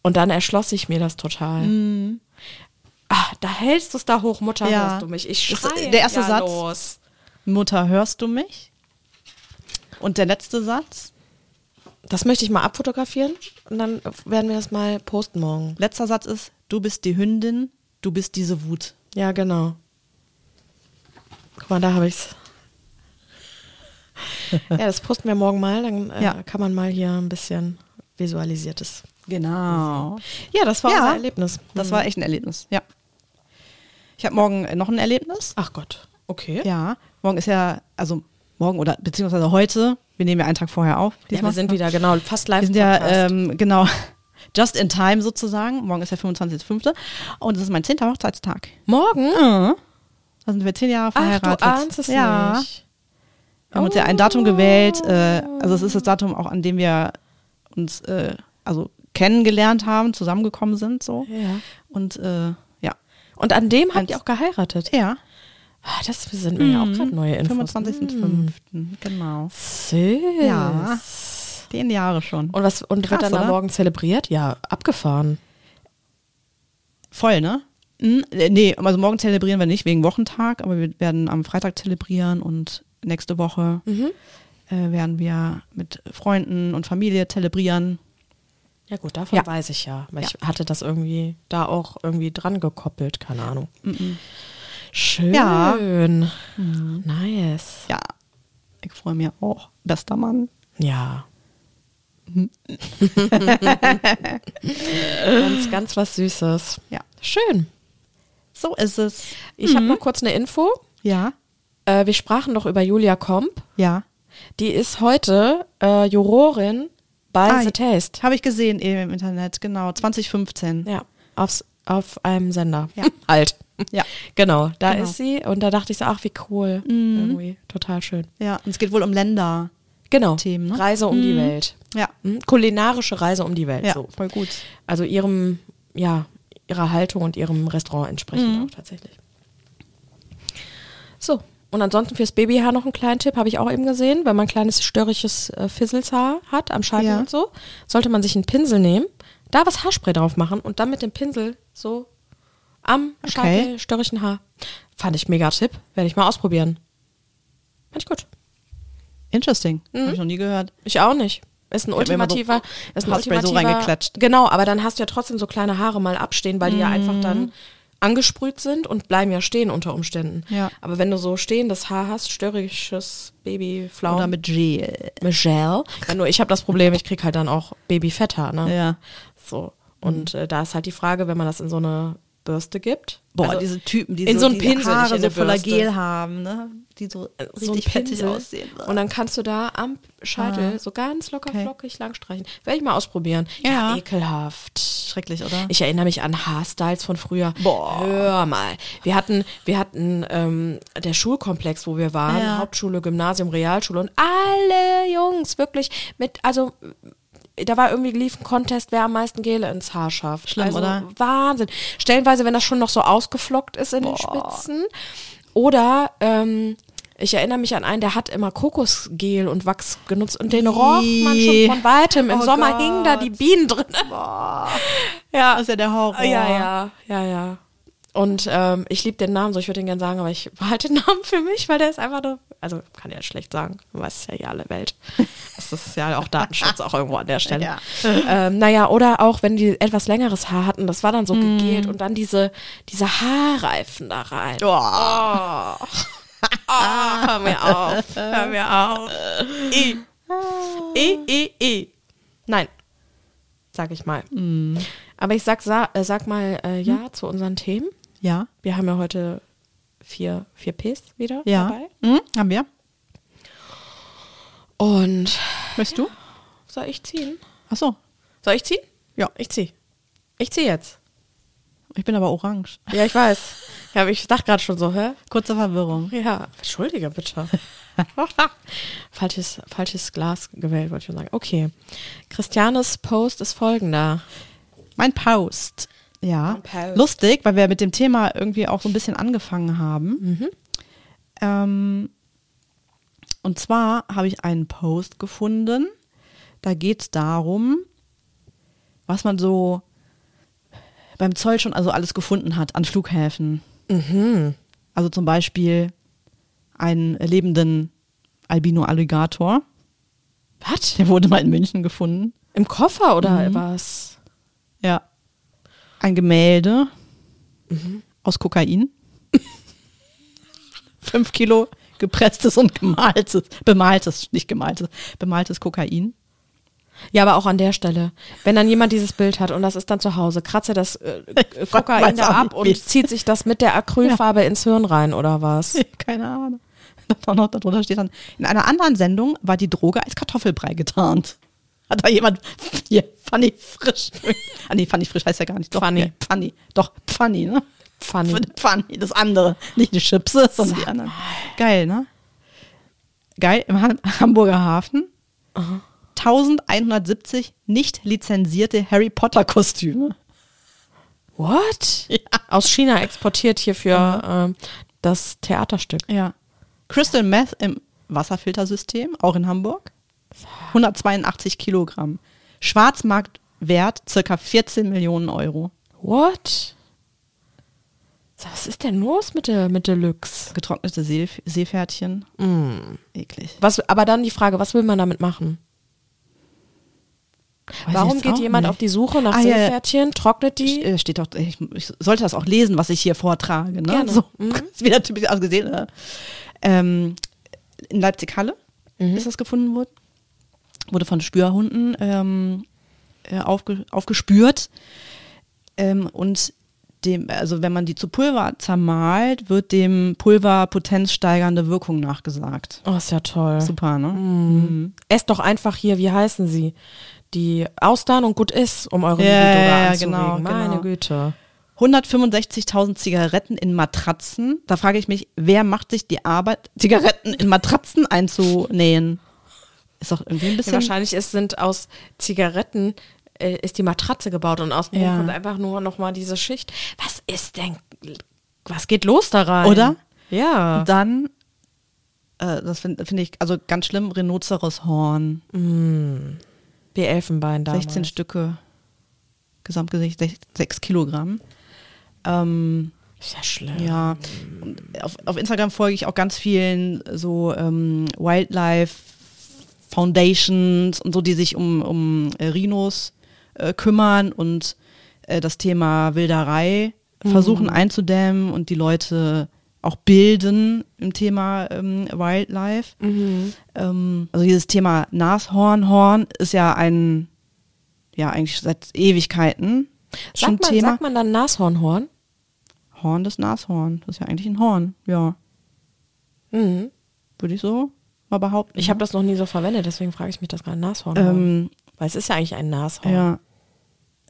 Und dann erschloss ich mir das total. Ah, da hältst du es da hoch, Mutter, Mhm. Ja. hörst du mich. Ich schreie der erste ja Satz. los. Mutter, hörst du mich? Und der letzte Satz? Das möchte ich mal abfotografieren und dann werden wir das mal posten morgen. Letzter Satz ist, du bist die Hündin, du bist diese Wut. Ja, genau. Guck mal, da habe ich's. ja, das posten wir morgen mal, dann äh, Ja. kann man mal hier ein bisschen visualisiertes. Genau. Ja, das war Ja. unser Erlebnis. Das war echt ein Erlebnis, ja. Ich habe morgen äh, noch ein Erlebnis. Ach Gott. Okay. Ja, morgen ist ja, also morgen oder beziehungsweise heute, wir nehmen ja einen Tag vorher auf. Ja, wir sind wieder, genau, fast live. Wir sind ja, ähm, genau, just in time sozusagen. Morgen ist der 25.05. Und es ist mein zehnter Hochzeitstag. Morgen? Mhm. Da sind wir zehn Jahre Ach, verheiratet. du ahnst es ja. nicht. Wir haben uns ja ein Datum gewählt. Äh, also es ist das Datum auch, an dem wir uns äh, also kennengelernt haben, zusammengekommen sind so. Ja. Und äh, ja. Und an dem habt ihr auch geheiratet? Ja. Ah, das sind mir ja auch gerade neue Infos. 25.05. Genau. Süß. Ja. Zehn Jahre schon. Und was und Krass, wird dann am? Morgen zelebriert? Ja, abgefahren. Voll, ne? Hm, äh, nee, also morgen zelebrieren wir nicht wegen Wochentag, aber wir werden am Freitag zelebrieren und nächste Woche Mhm. äh, werden wir mit Freunden und Familie zelebrieren. Ja gut, davon Ja. weiß ich ja. Weil ich hatte das irgendwie da auch irgendwie dran gekoppelt, keine Ahnung. Schön. Ja. Nice. Ja, ich freue mich auch. Bester Mann. Ja. ganz, ganz was Süßes. Ja. Schön. So ist es. Ich habe noch kurz eine Info. Ja, Äh, wir sprachen doch über Julia Komp. ja. Die ist heute äh, Jurorin bei Ah, The Taste. Habe ich gesehen eben im Internet, genau. 2015. Ja, aufs, auf einem Sender. Ja. Alt. Ja. Genau, da Genau. ist sie. Und da dachte ich so, ach, wie cool. Irgendwie total schön. Ja, und es geht wohl um Länder. Genau. Themen, ne? Reise um die Welt. Ja, Hm? Kulinarische Reise um die Welt. ja So. voll gut. Also ihrem, ja, ihrer Haltung und ihrem Restaurant entsprechend auch tatsächlich. So. Und ansonsten fürs Babyhaar noch einen kleinen Tipp, habe ich auch eben gesehen. Wenn man ein kleines störrisches äh, Fizzelshaar hat am Scheitel Ja. und so, sollte man sich einen Pinsel nehmen, da was Haarspray drauf machen und dann mit dem Pinsel so am Okay. Scheitel störrischen Haar. Fand ich mega Tipp. Werde ich mal ausprobieren. Fand ich gut. Interesting. Habe ich noch nie gehört. Ich auch nicht. Ist ein Ich immer so ultimativer, ist ein Haarspray so ultimativer, reingeklatscht. Genau, aber dann hast du ja trotzdem so kleine Haare mal abstehen, weil die ja einfach Mhm. dann angesprüht sind und bleiben ja stehen unter Umständen. Ja. Aber wenn du so stehendes Haar hast, störrisches Babyflaum Oder mit Gel. mit Gel, ja, nur ich habe das Problem, ich krieg halt dann auch Babyfetthaar, ne? Ja. So. Und äh, da ist halt die Frage, wenn man das in so eine Bürste gibt. Boah, Also, diese Typen, die in so, so einen Pinsel, Haare so voller. Gel haben, ne? Die so richtig so ein fettig Pinsel. aussehen. Und dann kannst du da am Scheitel so ganz locker Okay. flockig lang streichen. Werde ich mal ausprobieren. Ja. ekelhaft. Schrecklich, oder? Ich erinnere mich an Haarstyles von früher. Boah. Hör mal. Wir hatten, wir hatten ähm, der Schulkomplex, wo wir waren, Ja. Hauptschule, Gymnasium, Realschule und alle Jungs wirklich mit, also da war irgendwie lief ein Contest, wer am meisten Gele ins Haar schafft. Schlimm, also, oder? Wahnsinn. Stellenweise, wenn das schon noch so ausgeflockt ist in den Spitzen. Oder ähm, ich erinnere mich an einen, der hat immer Kokosgel und Wachs genutzt und den roch man schon von weitem. Im Oh Sommer Gott. hingen da die Bienen drin. Ja, Das ist ja der Horror. ja, ja, ja, ja. Und ähm, ich liebe den Namen, so ich würde den gerne sagen, aber ich behalte den Namen für mich, weil der ist einfach nur, also kann ja schlecht sagen, du weißt ja hier alle Welt. Das ist ja auch Datenschutz auch irgendwo an der Stelle. Ja. Ähm, naja, oder auch wenn die etwas längeres Haar hatten, das war dann so gegelt und dann diese, diese Haarreifen da rein. Oh. Oh, hör mir auf, hör mir auf. I. I, I, I. Nein, sag ich mal. Aber ich sag, sa äh, sag mal äh, ja zu unseren Themen. Ja. Wir haben ja heute vier, vier Ps wieder Ja. dabei. Hm, haben wir. Und Möchtest du? soll ich ziehen? Ach so. Soll ich ziehen? Ja. Ich zieh. Ich zieh jetzt. Ich bin aber orange. Ja, ich weiß. Ja, aber ich dachte gerade schon so, hä? Kurze Verwirrung. Ja, entschuldige bitte. falsches, falsches Glas gewählt, wollte ich schon sagen. Okay. Christianes Post ist folgender. Mein Post. Ja. Lustig, weil wir mit dem Thema irgendwie auch so ein bisschen angefangen haben. Mhm. Ähm, und zwar habe ich einen Post gefunden. Da geht es darum, was man so beim Zoll schon also alles gefunden hat an Flughäfen. Mhm. Also zum Beispiel einen lebenden Albino-Alligator. Was? Der wurde mal in München gefunden. Im Koffer Mhm. oder was? Ja. Ein Gemälde aus Kokain. Fünf Kilo gepresstes und gemaltes, bemaltes, nicht gemaltes, bemaltes Kokain. Ja, aber auch an der Stelle. Wenn dann jemand dieses Bild hat und das ist dann zu Hause, kratzt er das äh, Kokain da ab und zieht sich das mit der Acrylfarbe ins Hirn rein oder was? Keine Ahnung. Dann noch darunter steht dann, in einer anderen Sendung war die Droge als Kartoffelbrei getarnt. Hat da jemand, hier, Fanny Frisch. ah nee, Fanny Frisch heißt ja gar nicht. Doch, Funny. Ja, Funny. Doch, Funny, ne? Funny. Funny, das andere. Nicht die Chipse, sondern die anderen. Geil, ne? Geil, im Hamburger Hafen. 1170 nicht lizenzierte Harry Potter Kostüme. What? Aus China exportiert hier für ähm, das Theaterstück. Ja. Crystal Meth im Wasserfiltersystem, auch in Hamburg. 182 Kilogramm. Schwarzmarktwert circa 14 Millionen Euro. What? Was ist denn los mit der mit Deluxe? Getrocknete See Seepferdchen. Mm. Eklig. Was, aber dann die Frage, was will man damit machen? Weiß Warum geht jemand nicht. auf die Suche nach Ah, ja, ja. Seepferdchen, trocknet die? Äh, Steht doch, ich, ich sollte das auch lesen, was ich hier vortrage. Ne? Gerne. So, Mhm. ist wieder typisch ausgesehen. Ähm, in Leipzig-Halle Mhm. ist das gefunden worden. Wurde von Spürhunden ähm, äh, aufge, aufgespürt. Ähm, und dem, also wenn man die zu Pulver zermahlt, wird dem Pulver potenzsteigernde Wirkung nachgesagt. Oh, ist ja toll. Super, ne? Mhm. Esst doch einfach hier, wie heißen sie? Die Austern und gut ist, um eure Ja, Libido ja, anzuregen. genau, Meine genau. Güte. 165.000 Zigaretten in Matratzen. Da frage ich mich, wer macht sich die Arbeit, Zigaretten in Matratzen einzunähen? Ist doch irgendwie ein Ja, bisschen. wahrscheinlich ist, sind aus Zigaretten äh, ist die Matratze gebaut und außen Ja. kommt einfach nur noch mal diese Schicht. Was ist denn, was geht los da rein? Oder? Ja. Dann, äh, das finde find ich also ganz schlimm, Rhinoceroshorn. Wie Elfenbein damals. 16 Stücke. Gesamtgewicht 6 Kilogramm. Ähm, Ist ja schlimm. Ja, auf, auf Instagram folge ich auch ganz vielen so ähm, Wildlife Foundations und so, die sich um, um äh, Rhinos äh, kümmern und äh, das Thema Wilderei versuchen einzudämmen und die Leute auch bilden im Thema ähm, Wildlife. Ähm, also dieses Thema Nashornhorn ist ja ein, ja eigentlich seit Ewigkeiten schon Sagt man, Thema. sagt man dann Nashornhorn? Horn des Nashorn. Das ist ja eigentlich ein Horn, ja. Mhm. Würde ich so mal behaupten. Ich habe das noch nie so verwendet, deswegen frage ich mich das gerade Nashornhorn. ähm, Weil es ist ja eigentlich ein Nashorn. ja.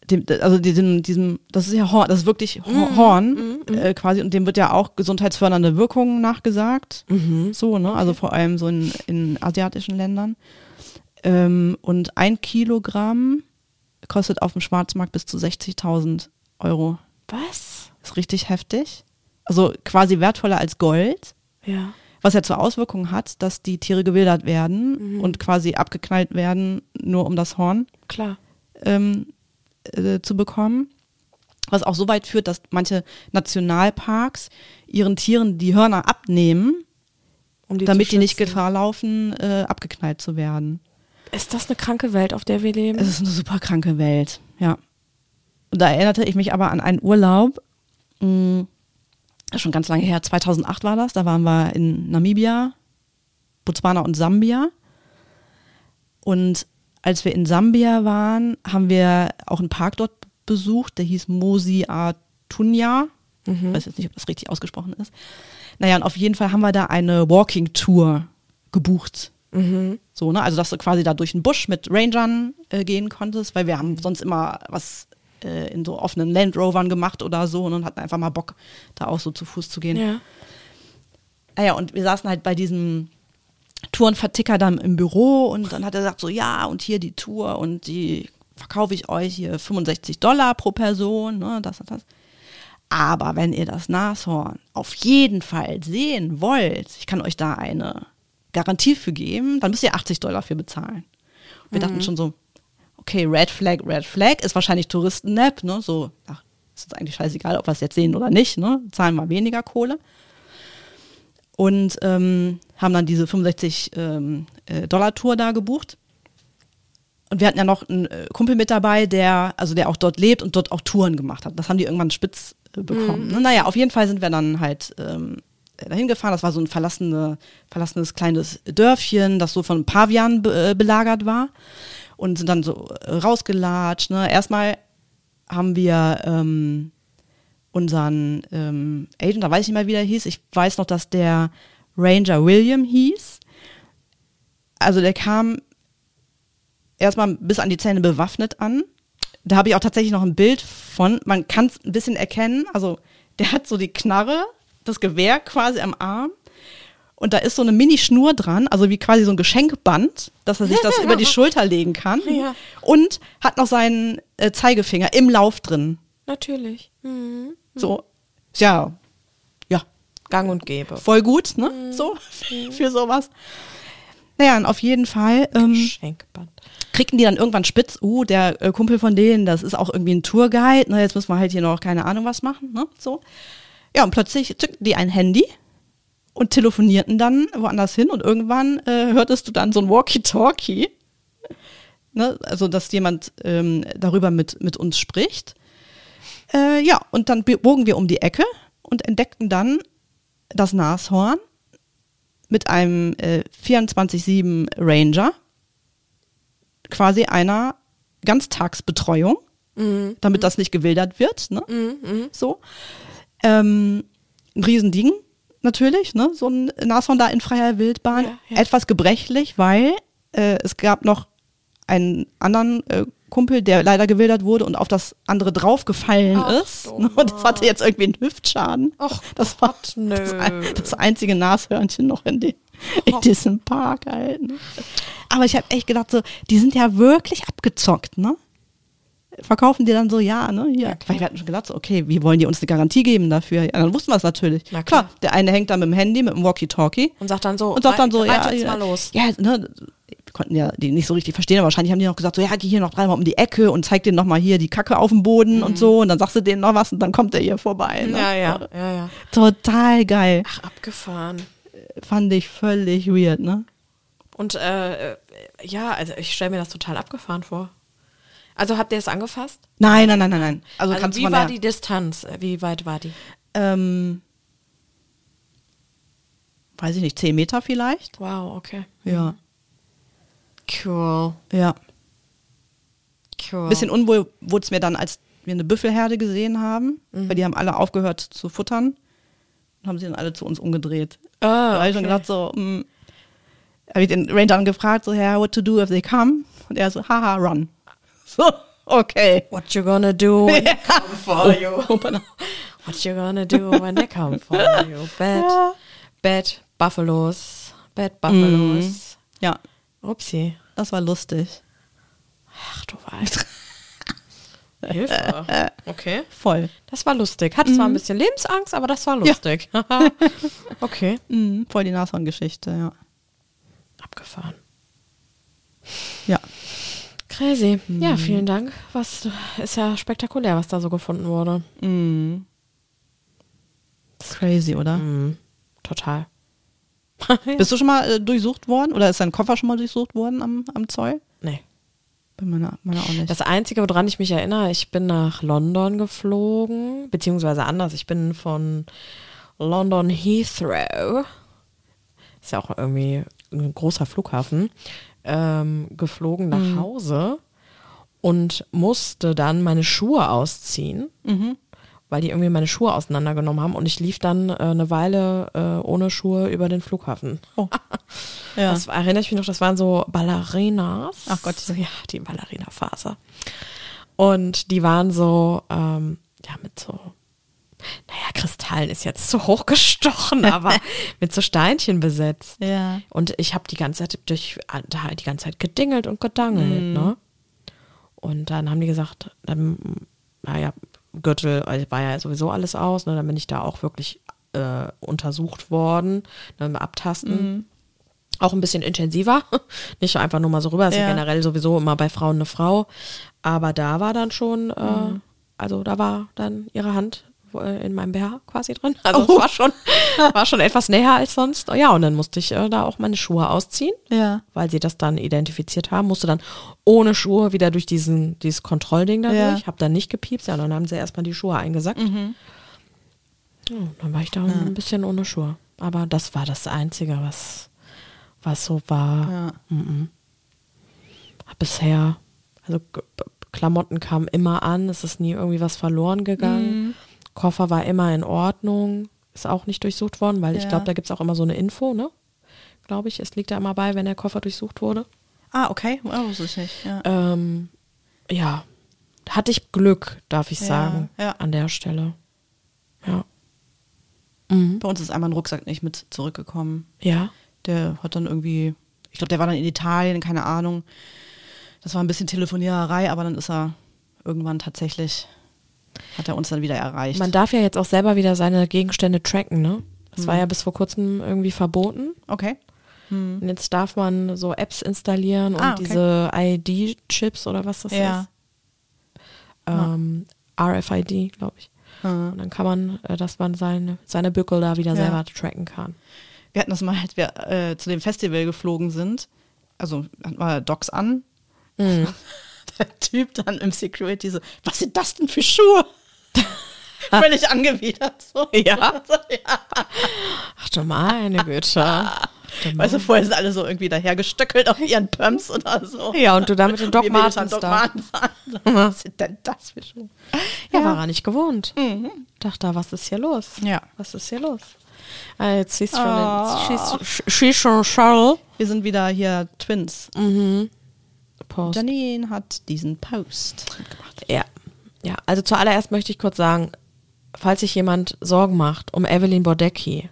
Dem, also diesem, diesem, das ist ja Horn, das ist wirklich Mhm. Horn äh, quasi und dem wird ja auch gesundheitsfördernde Wirkung nachgesagt. Mhm. So, ne? Also vor allem so in, in asiatischen Ländern. Ähm, und ein Kilogramm kostet auf dem Schwarzmarkt bis zu 60.000 Euro. Was? Ist richtig heftig. Also quasi wertvoller als Gold. Ja. Was ja zur Auswirkung hat, dass die Tiere gewildert werden und quasi abgeknallt werden, nur um das Horn Klar. ähm, äh, zu bekommen. Was auch so weit führt, dass manche Nationalparks ihren Tieren die Hörner abnehmen, Um die damit die nicht. Gefahr laufen, äh, abgeknallt zu werden. Ist das eine kranke Welt, auf der wir leben? Es ist eine super kranke Welt, ja. Und da erinnerte ich mich aber an einen Urlaub, mh, schon ganz lange her, 2008 war das, da waren wir in Namibia, Botswana und Sambia. Und als wir in Sambia waren, haben wir auch einen Park dort besucht, der hieß Mosi Atunya. Ich weiß jetzt nicht, ob das richtig ausgesprochen ist. Naja, und auf jeden Fall haben wir da eine Walking Tour gebucht. So, ne? Also, dass du quasi da durch den Busch mit Rangern äh, gehen konntest, weil wir haben sonst immer was äh, in so offenen Land Rovern gemacht oder so und hatten einfach mal Bock, da auch so zu Fuß zu gehen. Ja. Naja, und wir saßen halt bei diesem Tourenverticker dann im Büro und dann hat er gesagt so, ja, und hier die Tour und die verkaufe ich euch hier 65 Dollar pro Person, ne, das und das. Aber wenn ihr das Nashorn auf jeden Fall sehen wollt, ich kann euch da eine Garantie für geben, dann müsst ihr 80 Dollar für bezahlen. Und wir dachten schon so, okay, Red Flag, Red Flag ist wahrscheinlich Touristen-Nap, ne, so, ach, ist uns eigentlich scheißegal, ob wir es jetzt sehen oder nicht, ne, zahlen mal weniger Kohle und ähm, haben dann diese 65 ähm, äh, Dollar Tour da gebucht. Und wir hatten ja noch einen äh, Kumpel mit dabei, der, also der auch dort lebt und dort auch Touren gemacht hat. Das haben die irgendwann spitz äh, bekommen. Ne? Naja, auf jeden Fall sind wir dann halt ähm, dahin gefahren. Das war so ein verlassene, verlassenes kleines Dörfchen, das so von Pavianen be äh, belagert war. Und sind dann so äh, rausgelatscht. Ne? Erstmal haben wir ähm, unseren ähm, Agent, da weiß ich nicht mehr, wie der hieß. Ich weiß noch, dass der Ranger William hieß. Also der kam erstmal bis an die Zähne bewaffnet an. Da habe ich auch tatsächlich noch ein Bild von. Man kann es ein bisschen erkennen. Also der hat so die Knarre, das Gewehr quasi am Arm. Und da ist so eine Mini-Schnur dran, also wie quasi so ein Geschenkband, dass er sich das über die Schulter legen kann. Ja. Und hat noch seinen äh, Zeigefinger im Lauf drin. Natürlich. Mhm. So, ja, ja, Gang und Gäbe. voll gut, ne? So, für sowas. Naja, und auf jeden Fall ähm, Schenkband. kriegten die dann irgendwann spitz, uh, der äh, Kumpel von denen, das ist auch irgendwie ein Tourguide, ne? Jetzt müssen wir halt hier noch keine Ahnung was machen, ne? So. Ja, und plötzlich zückten die ein Handy und telefonierten dann woanders hin und irgendwann äh, hörtest du dann so ein Walkie-Talkie, ne? also dass jemand ähm, darüber mit, mit uns spricht. Äh, ja, und dann bogen wir um die Ecke und entdeckten dann das Nashorn mit einem äh, 24-7 Ranger, quasi einer Ganztagsbetreuung, damit das nicht gewildert wird. Ne? So. Ähm, ein Riesending, natürlich, ne? so ein Nashorn da in freier Wildbahn. Ja, ja. Etwas gebrechlich, weil äh, es gab noch einen anderen äh, Kumpel, der leider gewildert wurde und auf das andere draufgefallen Ach, ist. Und das hatte jetzt irgendwie einen Hüftschaden. Ach das war Gott, nö. Das, das einzige Nashörnchen noch in, den, in diesem Park halt. Ne? Aber ich habe echt gedacht, so, die sind ja wirklich abgezockt, ne? Verkaufen die dann so, ja, ne? Hier. Weil wir hatten schon gedacht, so, okay, wie wollen die uns eine Garantie geben dafür? Ja, dann wussten wir es natürlich. Na klar. der eine hängt da mit dem Handy, mit dem Walkie-Talkie Und sagt dann so, und sagt dann so, ja, ja, mal los. ja, ne, wir konnten ja die nicht so richtig verstehen, aber wahrscheinlich haben die noch gesagt, so, ja, geh hier noch dreimal um die Ecke und zeig denen noch mal hier die Kacke auf dem Boden und so und dann sagst du denen noch was und dann kommt der hier vorbei. Ne? Mhm. Ja, ja, ja, ja. Total geil. Ach, abgefahren. Fand ich völlig weird, ne? Und äh, äh, ja, also ich stelle mir das total abgefahren vor. Also habt ihr es angefasst? Nein, nein, nein, nein, nein. Also, Also, kannst wie von war der, die Distanz? Wie weit war die? ähm, weiß ich nicht, 10 Meter vielleicht? Wow, okay. Ja, Cool. ja. Cool. Bisschen unwohl wurde es mir dann, als wir eine Büffelherde gesehen haben, Mhm. weil die haben alle aufgehört zu futtern und haben sie dann alle zu uns umgedreht. Ah, Da habe ich schon okay. gedacht, so, mh, habe ich den Ranger dann gefragt, so, ja, what to do if they come? Und er so, haha, run. So, okay. What you gonna do when they come for you? What you gonna do when they come for you? Bad, Ja. bad Buffalos. Bad Buffalos. Ja, Upsi. das war lustig. Ach du weißt. Hilfe. Okay. Voll. Das war lustig. Hat zwar ein bisschen Lebensangst, aber das war lustig. okay. Mhm, voll die Nashorn-Geschichte, ja. Abgefahren. Ja. Crazy. Ja, vielen Dank. Was ist ja spektakulär, was da so gefunden wurde. Mhm. Crazy, oder? Mhm. Total. Bist du schon mal äh, durchsucht worden? Oder ist dein Koffer schon mal durchsucht worden am, am Zoll? Nee. Bei meiner, meiner auch nicht. Das Einzige, woran ich mich erinnere, ich bin nach London geflogen, beziehungsweise anders. Ich bin von London Heathrow, ist ja auch irgendwie ein großer Flughafen, ähm, geflogen nach Hause und musste dann meine Schuhe ausziehen, weil die irgendwie meine Schuhe auseinandergenommen haben und ich lief dann äh, eine Weile äh, ohne Schuhe über den Flughafen. Oh. ja. Das erinnere ich mich noch, das waren so Ballerinas. Ach Gott. So, ja, die Ballerina-Phase. Und die waren so, ähm, ja, mit so, naja, Kristallen ist jetzt zu hoch gestochen, aber mit so Steinchen besetzt. ja. Und ich habe die ganze Zeit durch, da die ganze Zeit gedingelt und gedangelt, Mhm. ne? Und dann haben die gesagt, dann, naja, Gürtel also war ja sowieso alles aus, ne? Dann bin ich da auch wirklich äh, untersucht worden, ne, mit abtasten. Mhm. Auch ein bisschen intensiver, nicht einfach nur mal so rüber, ist ja, Ja. generell sowieso immer bei Frauen eine Frau. Aber da war dann schon, äh, Mhm. also da war dann ihre Hand in meinem BH quasi drin. Also Oh. es war schon, war schon etwas näher als sonst. Ja, und dann musste ich äh, da auch meine Schuhe ausziehen, Ja. weil sie das dann identifiziert haben. Musste dann ohne Schuhe wieder durch diesen, dieses Kontrollding da Ja. durch. Hab dann nicht gepiepst, ja, dann haben sie erstmal die Schuhe eingesackt. Mhm. Ja, dann war ich da ein bisschen ohne Schuhe. Aber das war das Einzige, was, was so war. Ja. Mhm. Hab bisher, also Klamotten kamen immer an, es ist nie irgendwie was verloren gegangen. Mhm. Koffer war immer in Ordnung, ist auch nicht durchsucht worden, weil ich Ja. glaube, da gibt es auch immer so eine Info, ne? Glaube ich, es liegt da immer bei, wenn der Koffer durchsucht wurde. Ah, okay. Oh, wusste ich nicht. Ja. Ähm, ja, hatte ich Glück, darf ich Ja, sagen, ja. an der Stelle. Ja. Mhm. Bei uns ist einmal ein Rucksack nicht mit zurückgekommen. Ja. Der hat dann irgendwie, ich glaube, der war dann in Italien, keine Ahnung. Das war ein bisschen Telefoniererei, aber dann ist er irgendwann tatsächlich, hat er uns dann wieder erreicht. Man darf ja jetzt auch selber wieder seine Gegenstände tracken, ne? Das Mhm. war ja bis vor kurzem irgendwie verboten. okay. Und jetzt darf man so Apps installieren und Ah, okay. diese ID-Chips oder was das Ja. ist. Ähm, RFID, glaube ich. Mhm. Und dann kann man, äh, dass man seine, seine Bückel da wieder Ja. selber tracken kann. Wir hatten das mal, als wir äh, zu dem Festival geflogen sind. Also hatten wir Docs an. Mhm. Der Typ dann im Security so, was sind das denn für Schuhe? Völlig angewidert. So. Ja? So, ja. Ach du meine Güte. Weißt du, vorher sind alle so irgendwie dahergestöckelt auf ihren Pumps oder so. Ja, und du da mit den Doc Martens da. Was sind denn das für Schuhe? Ja, war er nicht gewohnt. Dachte, was ist hier los? Ja. Was ist hier los? Ah, jetzt siehst du schon, Oh. Wir sind wieder hier Twins. Post. Janine hat diesen Post gemacht. Ja. Ja, also zuallererst möchte ich kurz sagen, falls sich jemand Sorgen macht um Evelyn Bodecki.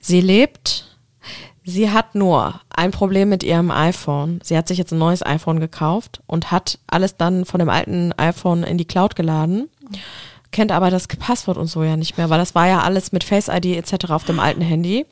Sie lebt, sie hat nur ein Problem mit ihrem iPhone. Sie hat sich jetzt ein neues iPhone gekauft und hat alles dann von dem alten iPhone in die Cloud geladen, kennt aber das Passwort und so ja nicht mehr, weil das war ja alles mit Face ID etc. auf dem alten Handy.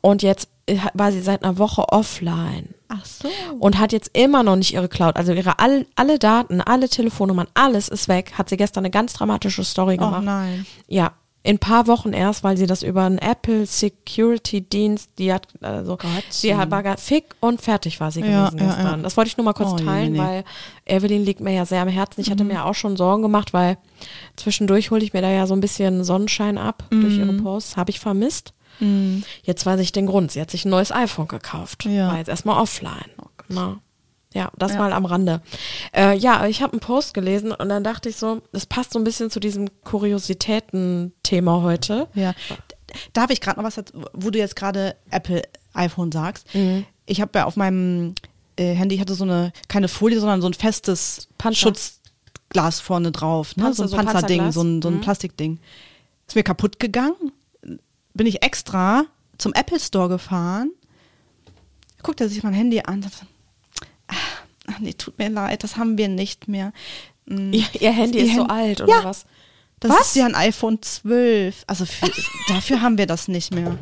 Und jetzt war sie seit einer Woche offline Ach so. und hat jetzt immer noch nicht ihre Cloud. Also ihre all, alle Daten, alle Telefonnummern, alles ist weg. Hat sie gestern eine ganz dramatische Story Oh gemacht. nein. Ja, in ein paar Wochen erst, weil sie das über einen Apple Security Dienst, die hat, also, sie hat, war gar fick und fertig war sie Ja, gewesen ja, gestern. ja. Das wollte ich nur mal kurz Oh, teilen, jemine. weil Evelyn liegt mir ja sehr am Herzen. Ich hatte Mhm. mir auch schon Sorgen gemacht, weil zwischendurch hole ich mir da ja so ein bisschen Sonnenschein ab durch ihre Mhm. Posts. Habe ich vermisst. Jetzt weiß ich den Grund. Sie hat sich ein neues iPhone gekauft. Ja. Oh War jetzt erstmal offline. Na. Ja, das Ja. mal am Rande. Äh, ja, ich habe einen Post gelesen und dann dachte ich so, das passt so ein bisschen zu diesem Kuriositäten-Thema heute. Ja. Darf ich gerade noch was, wo du jetzt gerade Apple iPhone sagst? Mhm. Ich habe ja auf meinem äh, Handy, ich hatte so eine, keine Folie, sondern so ein festes Panzer. Schutzglas vorne drauf. Ne? Panzer, so so ein Panzerding, Panzerglas? so ein, so ein Mhm. Plastikding. Ist mir kaputt gegangen. Bin ich extra zum Apple Store gefahren. Guckt er sich mein Handy an. sagt, Ah, nee, tut mir leid, das haben wir nicht mehr. Mm, Ihr, ihr Handy ist so Hand- alt oder Ja. was? Das Was? ist ja ein iPhone 12. Also für, dafür haben wir das nicht mehr.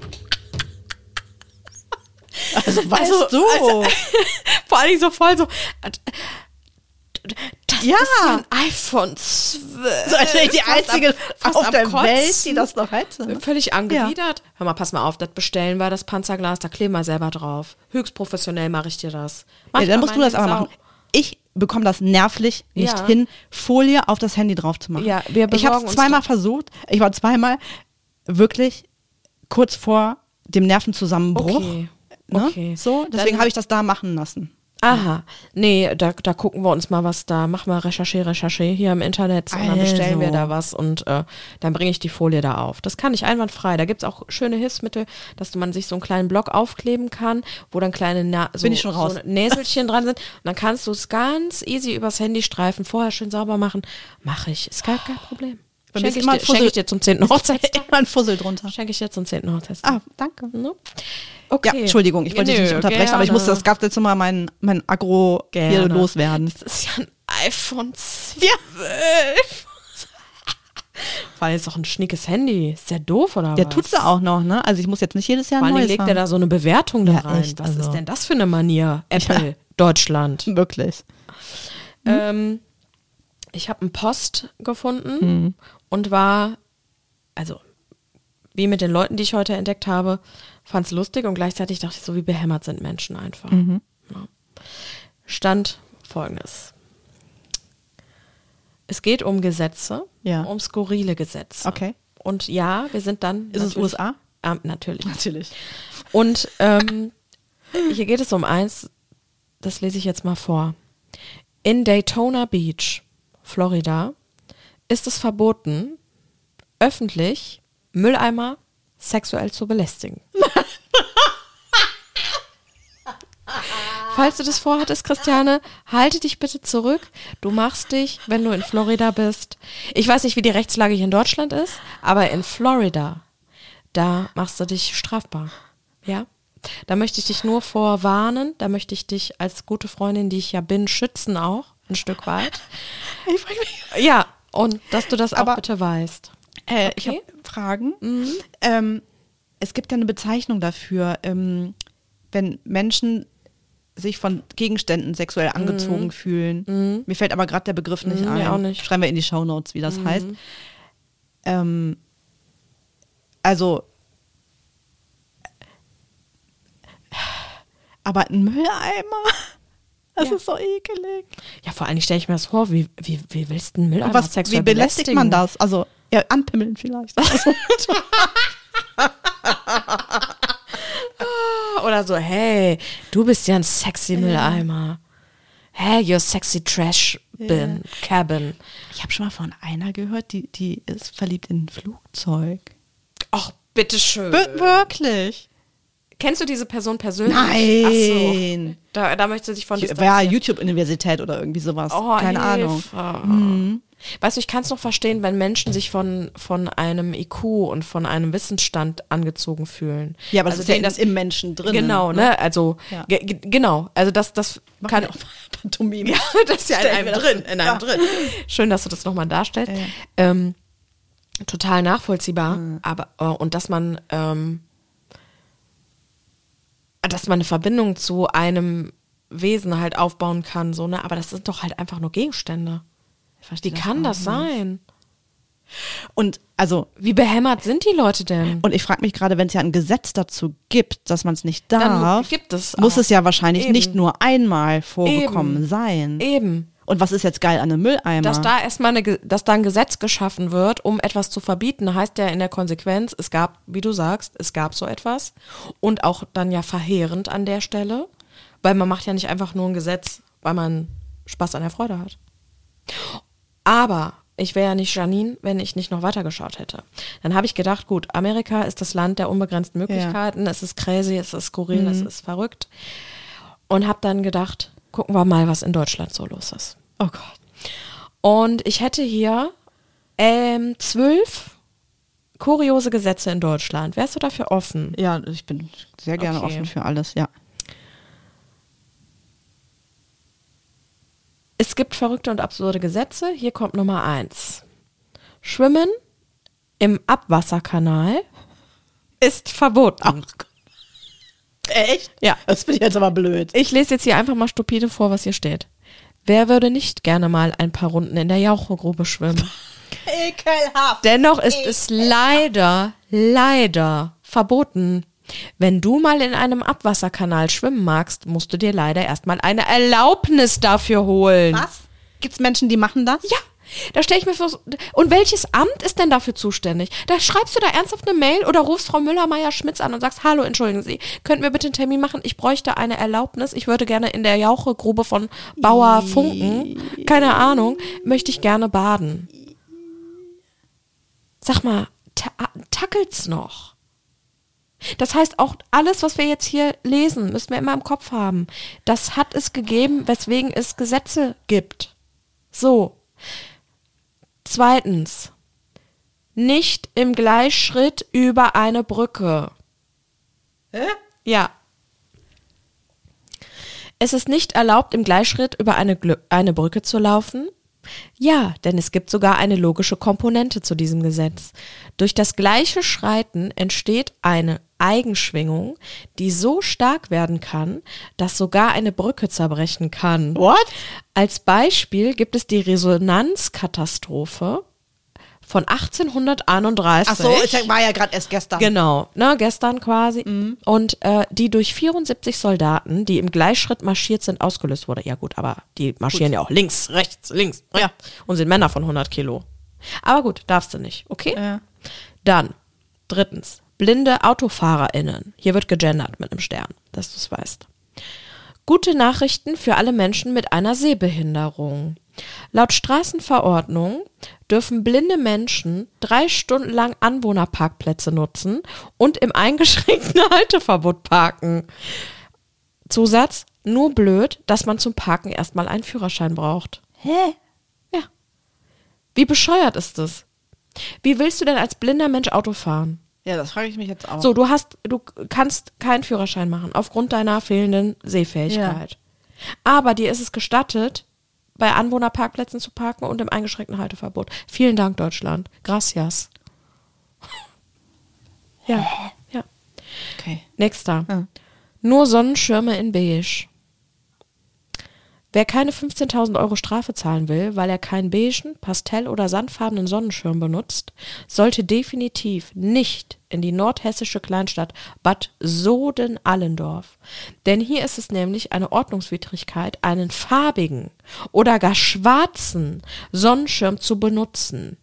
Also weißt Also- du. also- Vor allem so voll so. Das Ja. ist ja ein iPhone 12. so, als wäre ich die einzige fast auf der Kotzen. Welt, die das noch hätte. Völlig angewidert. Hör mal, pass mal auf, das bestellen wir, das Panzerglas, da kleben wir selber drauf. Höchst professionell mache ich dir das. Mach Ja, ich dann musst du das aber machen. Ich bekomme das nervlich nicht Ja. hin, Folie auf das Handy drauf zu machen. Ja, wir ich habe es zweimal versucht. Ich war zweimal wirklich kurz vor dem Nervenzusammenbruch. Okay. Ne? Okay. So, deswegen habe ich das da machen lassen. Aha, nee, da, da gucken wir uns mal was da, mach mal Recherche, Recherche hier im Internet und dann bestellen wir Also. da was und äh, dann bringe ich die Folie da auf. Das kann ich einwandfrei. Da gibt's auch schöne Hilfsmittel, dass man sich so einen kleinen Block aufkleben kann, wo dann kleine Na so, Bin ich schon raus. so Näselchen dran sind. Und dann kannst du es ganz easy übers Handy streifen, vorher schön sauber machen. Mache ich, ist gar kein Problem. Schenke ich, dir, schenke ich dir zum 10. Hochzeitstag. Immer ein Fussel drunter. Schenke ich dir zum 10. Hochzeitstag. Ah, danke. Ne? Ja, Okay. Entschuldigung, ich wollte dich Nö, nicht unterbrechen, aber ich musste gerne. das gab jetzt mal mein, mein Agro hier Gerne. loswerden. Das ist ja ein iPhone 12. Ja. Vor allem ist doch ein schnickes Handy. Ist der doof oder Der was? tut's ja auch noch, ne? Also ich muss jetzt nicht jedes Jahr ein neues legt er haben. da so eine Bewertung da Ja, rein. echt, was also. ist denn das für eine Manier? Apple, Deutschland. Wirklich. Ähm, ich habe einen Post gefunden Hm. und war, also wie mit den Leuten, die ich heute entdeckt habe, fand es lustig und gleichzeitig dachte ich so, wie behämmert sind Menschen einfach. Mhm. Ja. Stand folgendes. Es geht um Gesetze, Ja. um skurrile Gesetze. Okay. Und ja, wir sind dann. Ist es USA? Ah, natürlich. Natürlich. Und ähm, hier geht es um eins, das lese ich jetzt mal vor. In Daytona Beach, Florida, ist es verboten, öffentlich Mülleimer sexuell zu belästigen. Falls du das vorhattest, Christiane, halte dich bitte zurück. Du machst dich, wenn du in Florida bist. Ich weiß nicht, wie die Rechtslage hier in Deutschland ist, aber in Florida, da machst du dich strafbar. Ja? Da möchte ich dich nur vorwarnen. Da möchte ich dich als gute Freundin, die ich ja bin, schützen auch, ein Stück weit. Ich mich. Ja, und dass du das auch Aber- bitte weißt. Äh, Ich Okay. habe Fragen. Ähm, es gibt ja eine Bezeichnung dafür, ähm, wenn Menschen sich von Gegenständen sexuell angezogen fühlen. Mir fällt aber gerade der Begriff nicht Mhm, ein. mir auch nicht. Schreiben wir in die Shownotes, wie das heißt. Ähm, also, aber ein Mülleimer, das Ja. ist so ekelig. Ja, vor allem stelle ich mir das vor, wie, wie, wie willst du einen Mülleimer was, sexuell wie belästigt man das? Also, ja, anpimmeln vielleicht. Also, Oder so, hey, du bist ja ein sexy Mülleimer. Hey, you're sexy trash bin, cabin. Ich habe schon mal von einer gehört, die, die ist verliebt in ein Flugzeug. Ach, bitteschön. Wir wirklich? Kennst du diese Person persönlich? Nein. So. Da, da möchtest du dich von distanzieren. YouTube-Universität oder irgendwie sowas. Oh, Keine Ahnung. Hilfe. Weißt du, ich kann es noch verstehen, wenn Menschen sich von, von einem IQ und von einem Wissensstand angezogen fühlen. Ja, aber das ist ja in, im Menschen drin. Genau, ne? Also, Ja. ge ge- genau. Also, das, das kann. Pantomime. Ja, das ist ja in einem das drin, in einem Ja. drin. Schön, dass du das nochmal darstellst. Ja. Ähm, total nachvollziehbar, aber äh, und dass man ähm, dass man eine Verbindung zu einem Wesen halt aufbauen kann, so ne, aber das sind doch halt einfach nur Gegenstände. Wie das kann das sein? Und also, Wie behämmert sind die Leute denn? und ich frage mich gerade, wenn es ja ein Gesetz dazu gibt, dass man es nicht darf, gibt es muss es ja wahrscheinlich Eben. nicht nur einmal vorgekommen Eben. sein. Eben. Und was ist jetzt geil an einem Mülleimer? Dass da erstmal eine, dass da ein Gesetz geschaffen wird, um etwas zu verbieten, heißt ja in der Konsequenz, es gab, wie du sagst, es gab so etwas und auch dann ja verheerend an der Stelle, weil man macht ja nicht einfach nur ein Gesetz, weil man Spaß an der Freude hat. Aber ich wäre ja nicht Janine, wenn ich nicht noch weitergeschaut hätte. Dann habe ich gedacht, gut, Amerika ist das Land der unbegrenzten Möglichkeiten, es ist crazy, es ist skurril, es ist verrückt. Und habe dann gedacht, gucken wir mal, was in Deutschland so los ist. oh Gott. Und ich hätte hier ähm, zwölf kuriose Gesetze in Deutschland. Wärst du dafür offen? Ja, ich bin sehr gerne Okay. offen für alles, ja. Es gibt verrückte und absurde Gesetze. Hier kommt Nummer eins. Schwimmen im Abwasserkanal ist verboten. Echt? Ja. Das bin ich jetzt aber blöd. Ich lese jetzt hier einfach mal stupide vor, was hier steht. Wer würde nicht gerne mal ein paar Runden in der Jauchegrube schwimmen? Ekelhaft. Dennoch ist es leider, leider verboten. Wenn du mal in einem Abwasserkanal schwimmen magst, musst du dir leider erstmal eine Erlaubnis dafür holen. Was? Gibt's Menschen, die machen das? Ja, da stelle ich mir vor. Und welches Amt ist denn dafür zuständig? Da schreibst du da ernsthaft eine Mail oder rufst Frau Müller-Meyer-Schmitz an und sagst, hallo, entschuldigen Sie, könnten wir bitte einen Termin machen? Ich bräuchte eine Erlaubnis. Ich würde gerne in der Jauchegrube von Bauer Funken, keine Ahnung, möchte ich gerne baden. Sag mal, ta tackelt's noch? Das heißt, auch alles, was wir jetzt hier lesen, müssen wir immer im Kopf haben. Das hat es gegeben, weswegen es Gesetze gibt. So. Zweitens. Nicht im Gleichschritt über eine Brücke. Hä? Ja. Es ist nicht erlaubt, im Gleichschritt über eine, Glü eine Brücke zu laufen. Ja, denn es gibt sogar eine logische Komponente zu diesem Gesetz. Durch das gleiche Schreiten entsteht eine Eigenschwingung, die so stark werden kann, dass sogar eine Brücke zerbrechen kann. What? Als Beispiel gibt es die Resonanzkatastrophe von 1831. Ach so, ich war ja gerade erst gestern. Genau, ne, gestern quasi. Und äh, die durch 74 Soldaten, die im Gleichschritt marschiert sind, ausgelöst wurde. Ja gut, aber die marschieren ja auch links, rechts, links. Ja. Und sind Männer von 100 Kilo. Aber gut, darfst du nicht, okay? Ja. Dann, drittens, blinde AutofahrerInnen. Hier wird gegendert mit einem Stern, dass du es weißt. Gute Nachrichten für alle Menschen mit einer Sehbehinderung. Laut Straßenverordnung dürfen blinde Menschen drei Stunden lang Anwohnerparkplätze nutzen und im eingeschränkten Halteverbot parken. Zusatz, nur blöd, dass man zum Parken erstmal einen Führerschein braucht. Hä? Ja. Wie bescheuert ist das? Wie willst du denn als blinder Mensch Auto fahren? Ja, das frage ich mich jetzt auch. So, du hast, du kannst keinen Führerschein machen aufgrund deiner fehlenden Sehfähigkeit. Aber dir ist es gestattet, bei Anwohnerparkplätzen zu parken und im eingeschränkten Halteverbot. Vielen Dank, Deutschland. Gracias. Ja, ja. Okay. Nächster. Ja. Nur Sonnenschirme in beige. Wer keine 15.000 Euro Strafe zahlen will, weil er keinen beigen, pastell- oder sandfarbenen Sonnenschirm benutzt, sollte definitiv nicht in die nordhessische Kleinstadt Bad Soden-Allendorf. Denn hier ist es nämlich eine Ordnungswidrigkeit, einen farbigen oder gar schwarzen Sonnenschirm zu benutzen.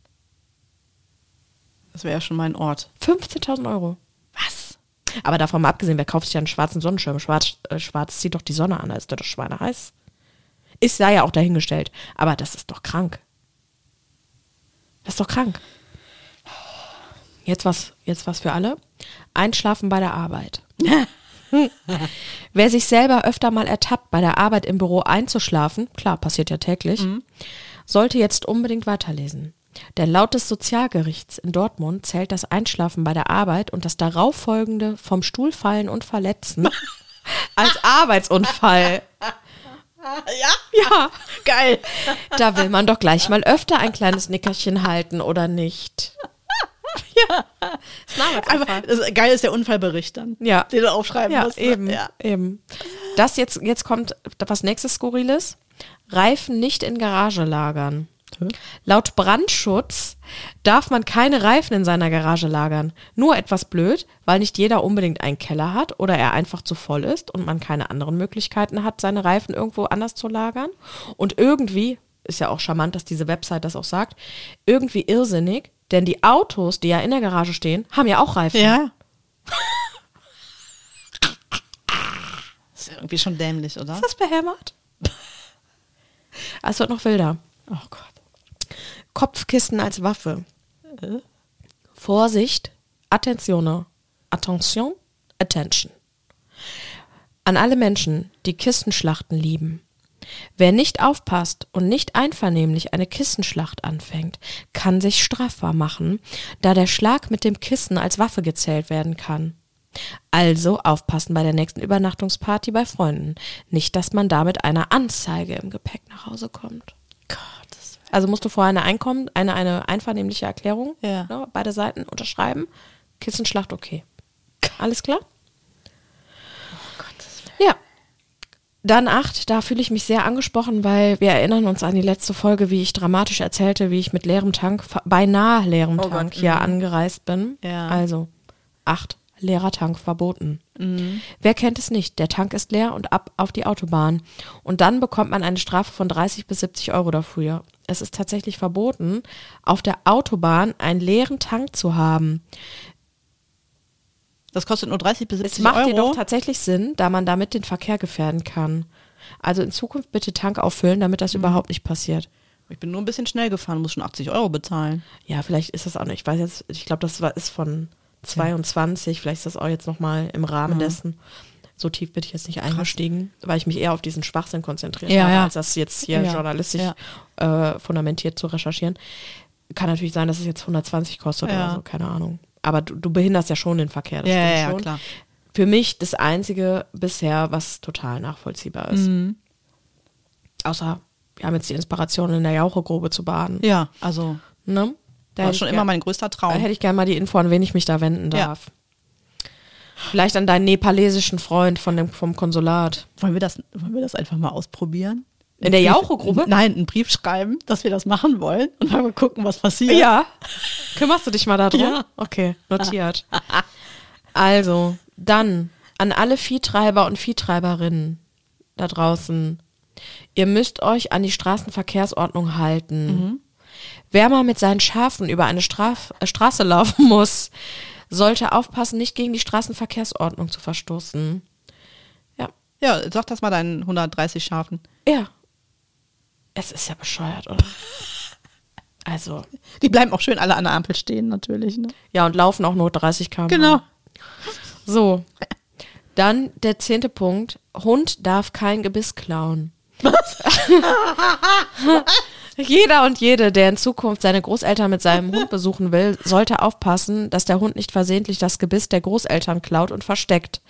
Das wäre ja schon mein Ort. 15.000 Euro. Was? Aber davon mal abgesehen, wer kauft sich einen schwarzen Sonnenschirm? Schwarz, äh, schwarz zieht doch die Sonne an, da ist doch das Schweine heiß. Ist sei ja auch dahingestellt. Aber das ist doch krank. Das ist doch krank. Jetzt was, jetzt was für alle. Einschlafen bei der Arbeit. Wer sich selber öfter mal ertappt, bei der Arbeit im Büro einzuschlafen, klar, passiert ja täglich, sollte jetzt unbedingt weiterlesen. Denn laut des Sozialgerichts in Dortmund zählt das Einschlafen bei der Arbeit und das darauffolgende vom Stuhl fallen und verletzen als Arbeitsunfall. Ja? Ja, Geil. da will man doch gleich mal öfter ein kleines Nickerchen halten, oder nicht? Ja. Arbeitsunfall. Aber das, geil ist der Unfallbericht dann. Ja. Den du aufschreiben Ja, musst. ne? eben, Ja. eben. Das jetzt, jetzt kommt was nächstes Skurriles. Reifen nicht in Garage lagern. Laut Brandschutz darf man keine Reifen in seiner Garage lagern. Nur etwas blöd, weil nicht jeder unbedingt einen Keller hat oder er einfach zu voll ist und man keine anderen Möglichkeiten hat, seine Reifen irgendwo anders zu lagern. Und irgendwie, ist ja auch charmant, dass diese Website das auch sagt, irgendwie irrsinnig, denn die Autos, die ja in der Garage stehen, haben ja auch Reifen. Ja. ist ja irgendwie schon dämlich, oder? Ist das behämmert? Es wird noch wilder. Oh Gott. Kopfkissen als Waffe. Vorsicht, Attenzione, Attention, Attention. An alle Menschen, die Kissenschlachten lieben. Wer nicht aufpasst und nicht einvernehmlich eine Kissenschlacht anfängt, kann sich strafbar machen, da der Schlag mit dem Kissen als Waffe gezählt werden kann. Also aufpassen bei der nächsten Übernachtungsparty bei Freunden. Nicht, dass man da mit einer Anzeige im Gepäck nach Hause kommt. Gottes Also musst du vorher eine Einkommen, eine, eine einvernehmliche Erklärung, Ja. ne, beide Seiten unterschreiben. Kissenschlacht okay. Alles klar? Dann acht, da fühle ich mich sehr angesprochen, weil wir erinnern uns an die letzte Folge, wie ich dramatisch erzählte, wie ich mit leerem Tank, beinahe leerem Oh Tank Gott, hier mhm. angereist bin. Ja. Also, acht, leerer Tank verboten. Mhm. Wer kennt es nicht? Der Tank ist leer und ab auf die Autobahn. Und dann bekommt man eine Strafe von 30 bis 70 Euro dafür. Es ist tatsächlich verboten, auf der Autobahn einen leeren Tank zu haben. Das kostet nur 30 bis Es 70 macht Euro. jedoch tatsächlich Sinn, da man damit den Verkehr gefährden kann. Also in Zukunft bitte Tank auffüllen, damit Mhm. das überhaupt nicht passiert. ich bin nur ein bisschen schnell gefahren, muss schon 80 Euro bezahlen. Ja, vielleicht ist das auch nicht. Ich weiß jetzt, ich glaube, das war, ist von 22. Vielleicht ist das auch jetzt nochmal im Rahmen Mhm. dessen. So tief bin ich jetzt nicht eingestiegen, weil ich mich eher auf diesen Schwachsinn konzentriert Ja, habe, ja. als das jetzt hier Ja, journalistisch Äh, fundamentiert zu recherchieren. Kann natürlich sein, dass es jetzt 120 kostet Ja. oder so, keine Ahnung. Aber du, du behinderst ja schon den Verkehr. Das Ja, stimmt ja, ja, schon. klar. Für mich das Einzige bisher, was total nachvollziehbar ist. Mhm. Außer, wir haben jetzt die Inspiration, in der Jauchegrube zu baden. Ja, also Ne? Da war schon immer mein größter da Traum. hätte ich gerne mal die Info, an wen ich mich da wenden Ja. darf. Vielleicht an deinen nepalesischen Freund von dem, vom Konsulat. Wollen wir das, wollen wir das einfach mal ausprobieren? In der Einen Brief- Jauchegrube? Nein, einen Brief schreiben, dass wir das machen wollen und dann mal gucken, was passiert. Ja. Kümmerst du dich mal darum? Ja. Okay, notiert. Also, dann an alle Viehtreiber und Viehtreiberinnen da draußen. Ihr müsst euch an die Straßenverkehrsordnung halten. Wer mal mit seinen Schafen über eine Straf äh, Straße laufen muss, sollte aufpassen, nicht gegen die Straßenverkehrsordnung zu verstoßen. Ja. Ja, sag das mal deinen 130 Schafen. Ja. Es ist ja bescheuert, oder? Also, Die bleiben auch schön alle an der Ampel stehen, natürlich. Ne? ja, und laufen auch nur 30 km. Genau. So. Dann der zehnte Punkt. Hund darf kein Gebiss klauen. Jeder und jede, der in Zukunft seine Großeltern mit seinem Hund besuchen will, sollte aufpassen, dass der Hund nicht versehentlich das Gebiss der Großeltern klaut und versteckt.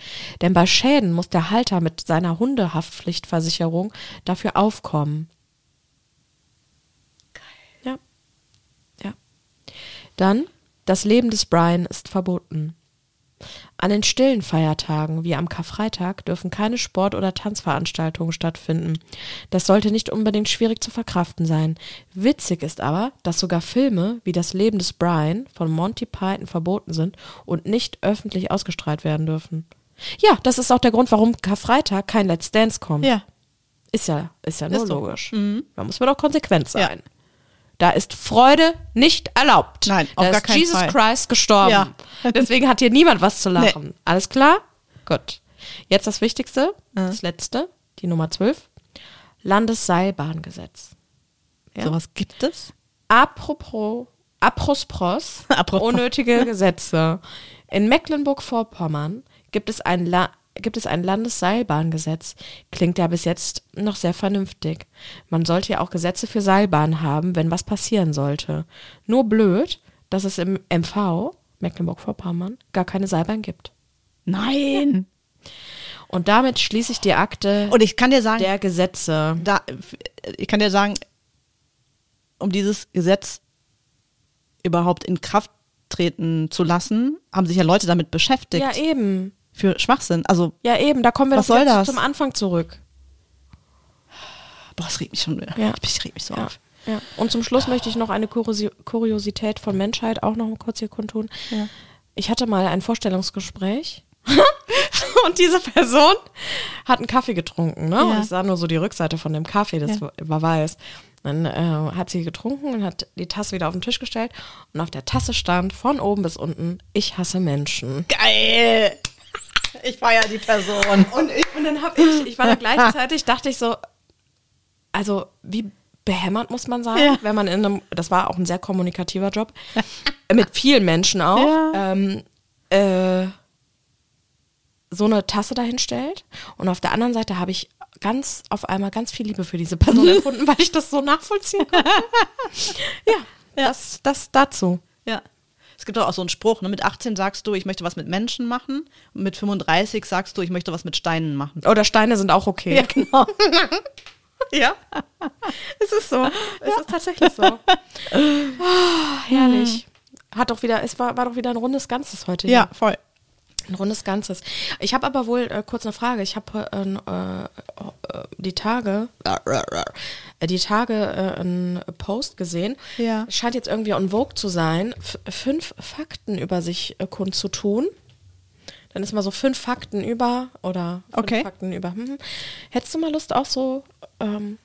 Denn bei Schäden muss der Halter mit seiner Hundehaftpflichtversicherung dafür aufkommen. Ja. Ja. Dann, das Leben des Brian ist verboten. An den stillen Feiertagen wie am Karfreitag dürfen keine Sport- oder Tanzveranstaltungen stattfinden. Das sollte nicht unbedingt schwierig zu verkraften sein. Witzig ist aber, dass sogar Filme wie Das Leben des Brian von Monty Python verboten sind und nicht öffentlich ausgestrahlt werden dürfen. Ja, das ist auch der Grund, warum Karfreitag kein Let's Dance kommt. Ja. Ist ja, ist ja nur Ist so. logisch. Da muss man doch konsequent Ja. Da ist Freude nicht erlaubt. Nein, da auf ist gar keinen Jesus Fall. Christ gestorben. Ja. Deswegen hat hier niemand was zu lachen. Alles klar? Gut. Jetzt das Wichtigste, das letzte, die Nummer 12. Landesseilbahngesetz. Ja. Sowas gibt es? Apropos, aprospros, Apropos. unnötige Gesetze. In Mecklenburg-Vorpommern gibt es ein La gibt es ein Landesseilbahngesetz. Klingt ja bis jetzt noch sehr vernünftig. Man sollte ja auch Gesetze für Seilbahnen haben, wenn was passieren sollte. Nur blöd, dass es im MV, Mecklenburg-Vorpommern, gar keine Seilbahn gibt. Nein. Und damit schließe ich die Akte Und ich kann dir sagen, der Gesetze. da, ich kann dir sagen, um dieses Gesetz überhaupt in Kraft treten zu lassen, haben sich ja Leute damit beschäftigt. Ja, eben. Für Schwachsinn. Also, Ja, eben. Da kommen wir Was doch soll jetzt das? zum Anfang zurück. boah, es regt mich schon wieder. Ja. Ich reg mich so Ja, auf. ja. Und zum Schluss möchte ich noch eine Kuriosi Kuriosität von Menschheit auch noch mal kurz hier kundtun. Ja. Ich hatte mal ein Vorstellungsgespräch und diese Person hat einen Kaffee getrunken. Ne? Und Ja. ich sah nur so die Rückseite von dem Kaffee, das Ja. war weiß. Dann äh, hat sie getrunken und hat die Tasse wieder auf den Tisch gestellt und auf der Tasse stand von oben bis unten, ich hasse Menschen. Geil! Ich feiere die Person. Und, ich, und dann habe ich, ich war da gleichzeitig, dachte ich so, also wie behämmert muss man sein, Ja. wenn man in einem, das war auch ein sehr kommunikativer Job, mit vielen Menschen auch, Ja. ähm, äh, so eine Tasse dahin stellt. Und auf der anderen Seite habe ich ganz auf einmal ganz viel Liebe für diese Person empfunden, weil ich das so nachvollziehen konnte. ja, Das, das dazu. Ja. Es gibt auch so einen Spruch, ne? mit 18 sagst du, ich möchte was mit Menschen machen mit 35 sagst du, ich möchte was mit Steinen machen. Oder Steine sind auch okay. genau. Ja. es ist so. Es ist tatsächlich so. Ah, herrlich. Hat doch wieder, es war, war doch wieder ein rundes Ganzes heute. Ja, hier. voll. Ein rundes Ganzes. Ich habe aber wohl äh, kurz eine Frage. Ich habe äh, äh, die Tage, äh, die Tage äh, einen Post gesehen. Ja. Scheint jetzt irgendwie on Vogue zu sein, f- fünf Fakten über sich äh, kundzutun. Dann ist mal so fünf Fakten über oder fünf Okay. Fakten über. Hm. Hättest du mal Lust auch so ähm,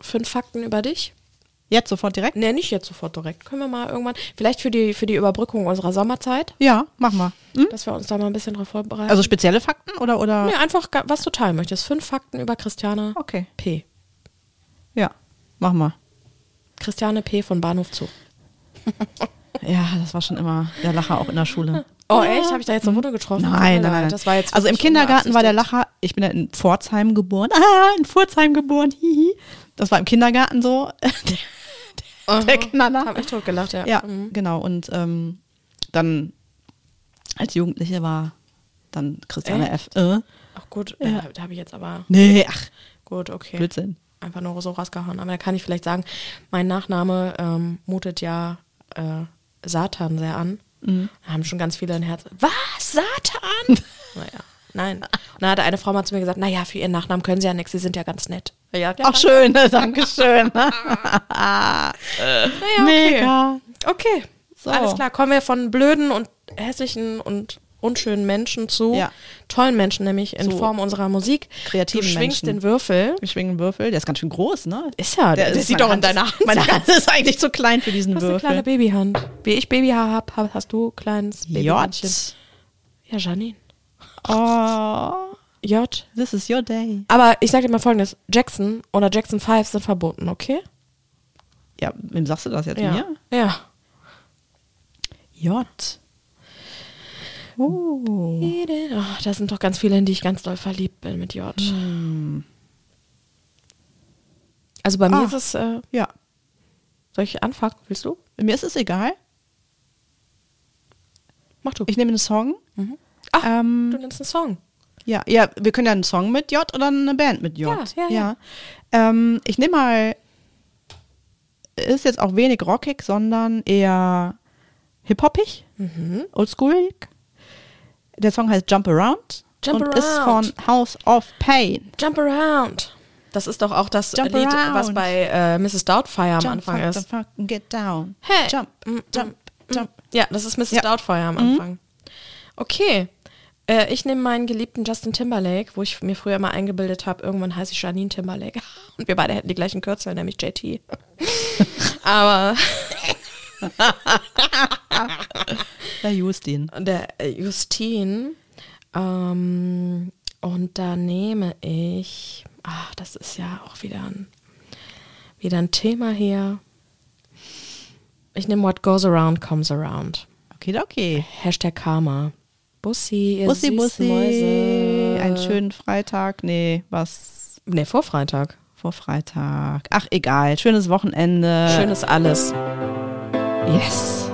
fünf Fakten über dich? Jetzt sofort direkt? Nee, nicht jetzt sofort direkt. Können wir mal irgendwann, vielleicht für die, für die Überbrückung unserer Sommerzeit, Ja, mach mal. Hm? dass wir uns da mal ein bisschen drauf vorbereiten. Also spezielle Fakten oder oder? Nee, einfach, was du teilen möchtest. Fünf Fakten über Christiane Okay. P. Ja, mach mal. Christiane P. von Bahnhof Zoo. Ja, das war schon immer der Lacher auch in der Schule. Oh, echt? Habe ich da jetzt eine Wunde getroffen? Nein, nein, nein. Das war jetzt also im Kindergarten war der. Lacher, ich bin ja in Pforzheim geboren. Ah, in Pforzheim geboren. Hihi. Das war im Kindergarten so. Aha. der Knaller. Hab ich totgelacht, ja. Ja, Mhm. genau. Und ähm, als Jugendliche war dann Christiane F. Äh? Ach gut, Ja. da habe ich jetzt aber, Nee, ach, gut, okay. Blödsinn. Einfach nur so rausgehauen. Aber da kann ich vielleicht sagen, mein Nachname ähm, mutet ja äh, Satan sehr an. Mhm. Da haben schon ganz viele ein Herz. Was? Satan? naja, nein. Und dann hat eine Frau mal zu mir gesagt, naja, für ihren Nachnamen können sie ja nichts, sie sind ja ganz nett. Ja, ja, Ach, schön, danke schön. naja, okay. Mega. Okay, So. alles klar. Kommen wir von blöden und hässlichen und unschönen Menschen zu Ja. tollen Menschen, nämlich in So Form unserer Musik. kreativen Du schwingst Menschen. den Würfel. Ich schwinge einen Würfel, der ist ganz schön groß, ne? Ist ja, Der das ist- sieht doch in deiner Hand. Meine Hand ist eigentlich zu klein für diesen Du hast eine kleine Würfel. Babyhand. Wie ich Babyhaar habe, hast du kleines Babyhandchen. J. Ja, Janine. Oh, J. this is your day. Aber ich sag dir mal folgendes: Jackson oder Jackson 5 sind verboten, okay? Ja, wem sagst du das jetzt? Ja. Mir? Ja. J. Oh. Oh, da sind doch ganz viele, in die ich ganz doll verliebt bin mit J. Also bei mir Ah. ist es, äh, Ja. soll ich anfangen? Willst du? Mir ist es egal. Mach du. Ich nehme einen Song. Ach, ähm, du nimmst einen Song. Ja, ja, wir können ja einen Song mit J oder eine Band mit J. Ja, ja, ja. Ähm, ich nehme mal, ist jetzt auch wenig rockig, sondern eher hip-hoppig, Mhm. oldschoolig. Der Song heißt Jump Around Jump und ist Around. von House of Pain. Jump Around. Das ist doch auch das Jump Lied, around. was bei äh, Mrs. Doubtfire am Jump, Anfang fuck, ist. the fuck, get down. Hey. Jump, Mm, jump, mm, jump. Ja, das ist Mrs. Ja. Doubtfire am Anfang. Okay. Äh, ich nehme meinen geliebten Justin Timberlake, wo ich mir früher mal eingebildet habe, irgendwann heiße ich Janine Timberlake. Und wir beide hätten die gleichen Kürzel, nämlich JT. Aber Der Justin. der äh, Justin. Ähm, und da nehme ich. Ach, das ist ja auch wieder ein, wieder ein Thema hier. Ich nehme What Goes Around Comes Around. Okay, okay. Hashtag Karma. Bussi, ihr Bussi, Bussi. Mäuse. Einen schönen Freitag. Nee, was Nee, vor Freitag. vor Freitag. Ach, egal. Schönes Wochenende. Schönes alles. Yes.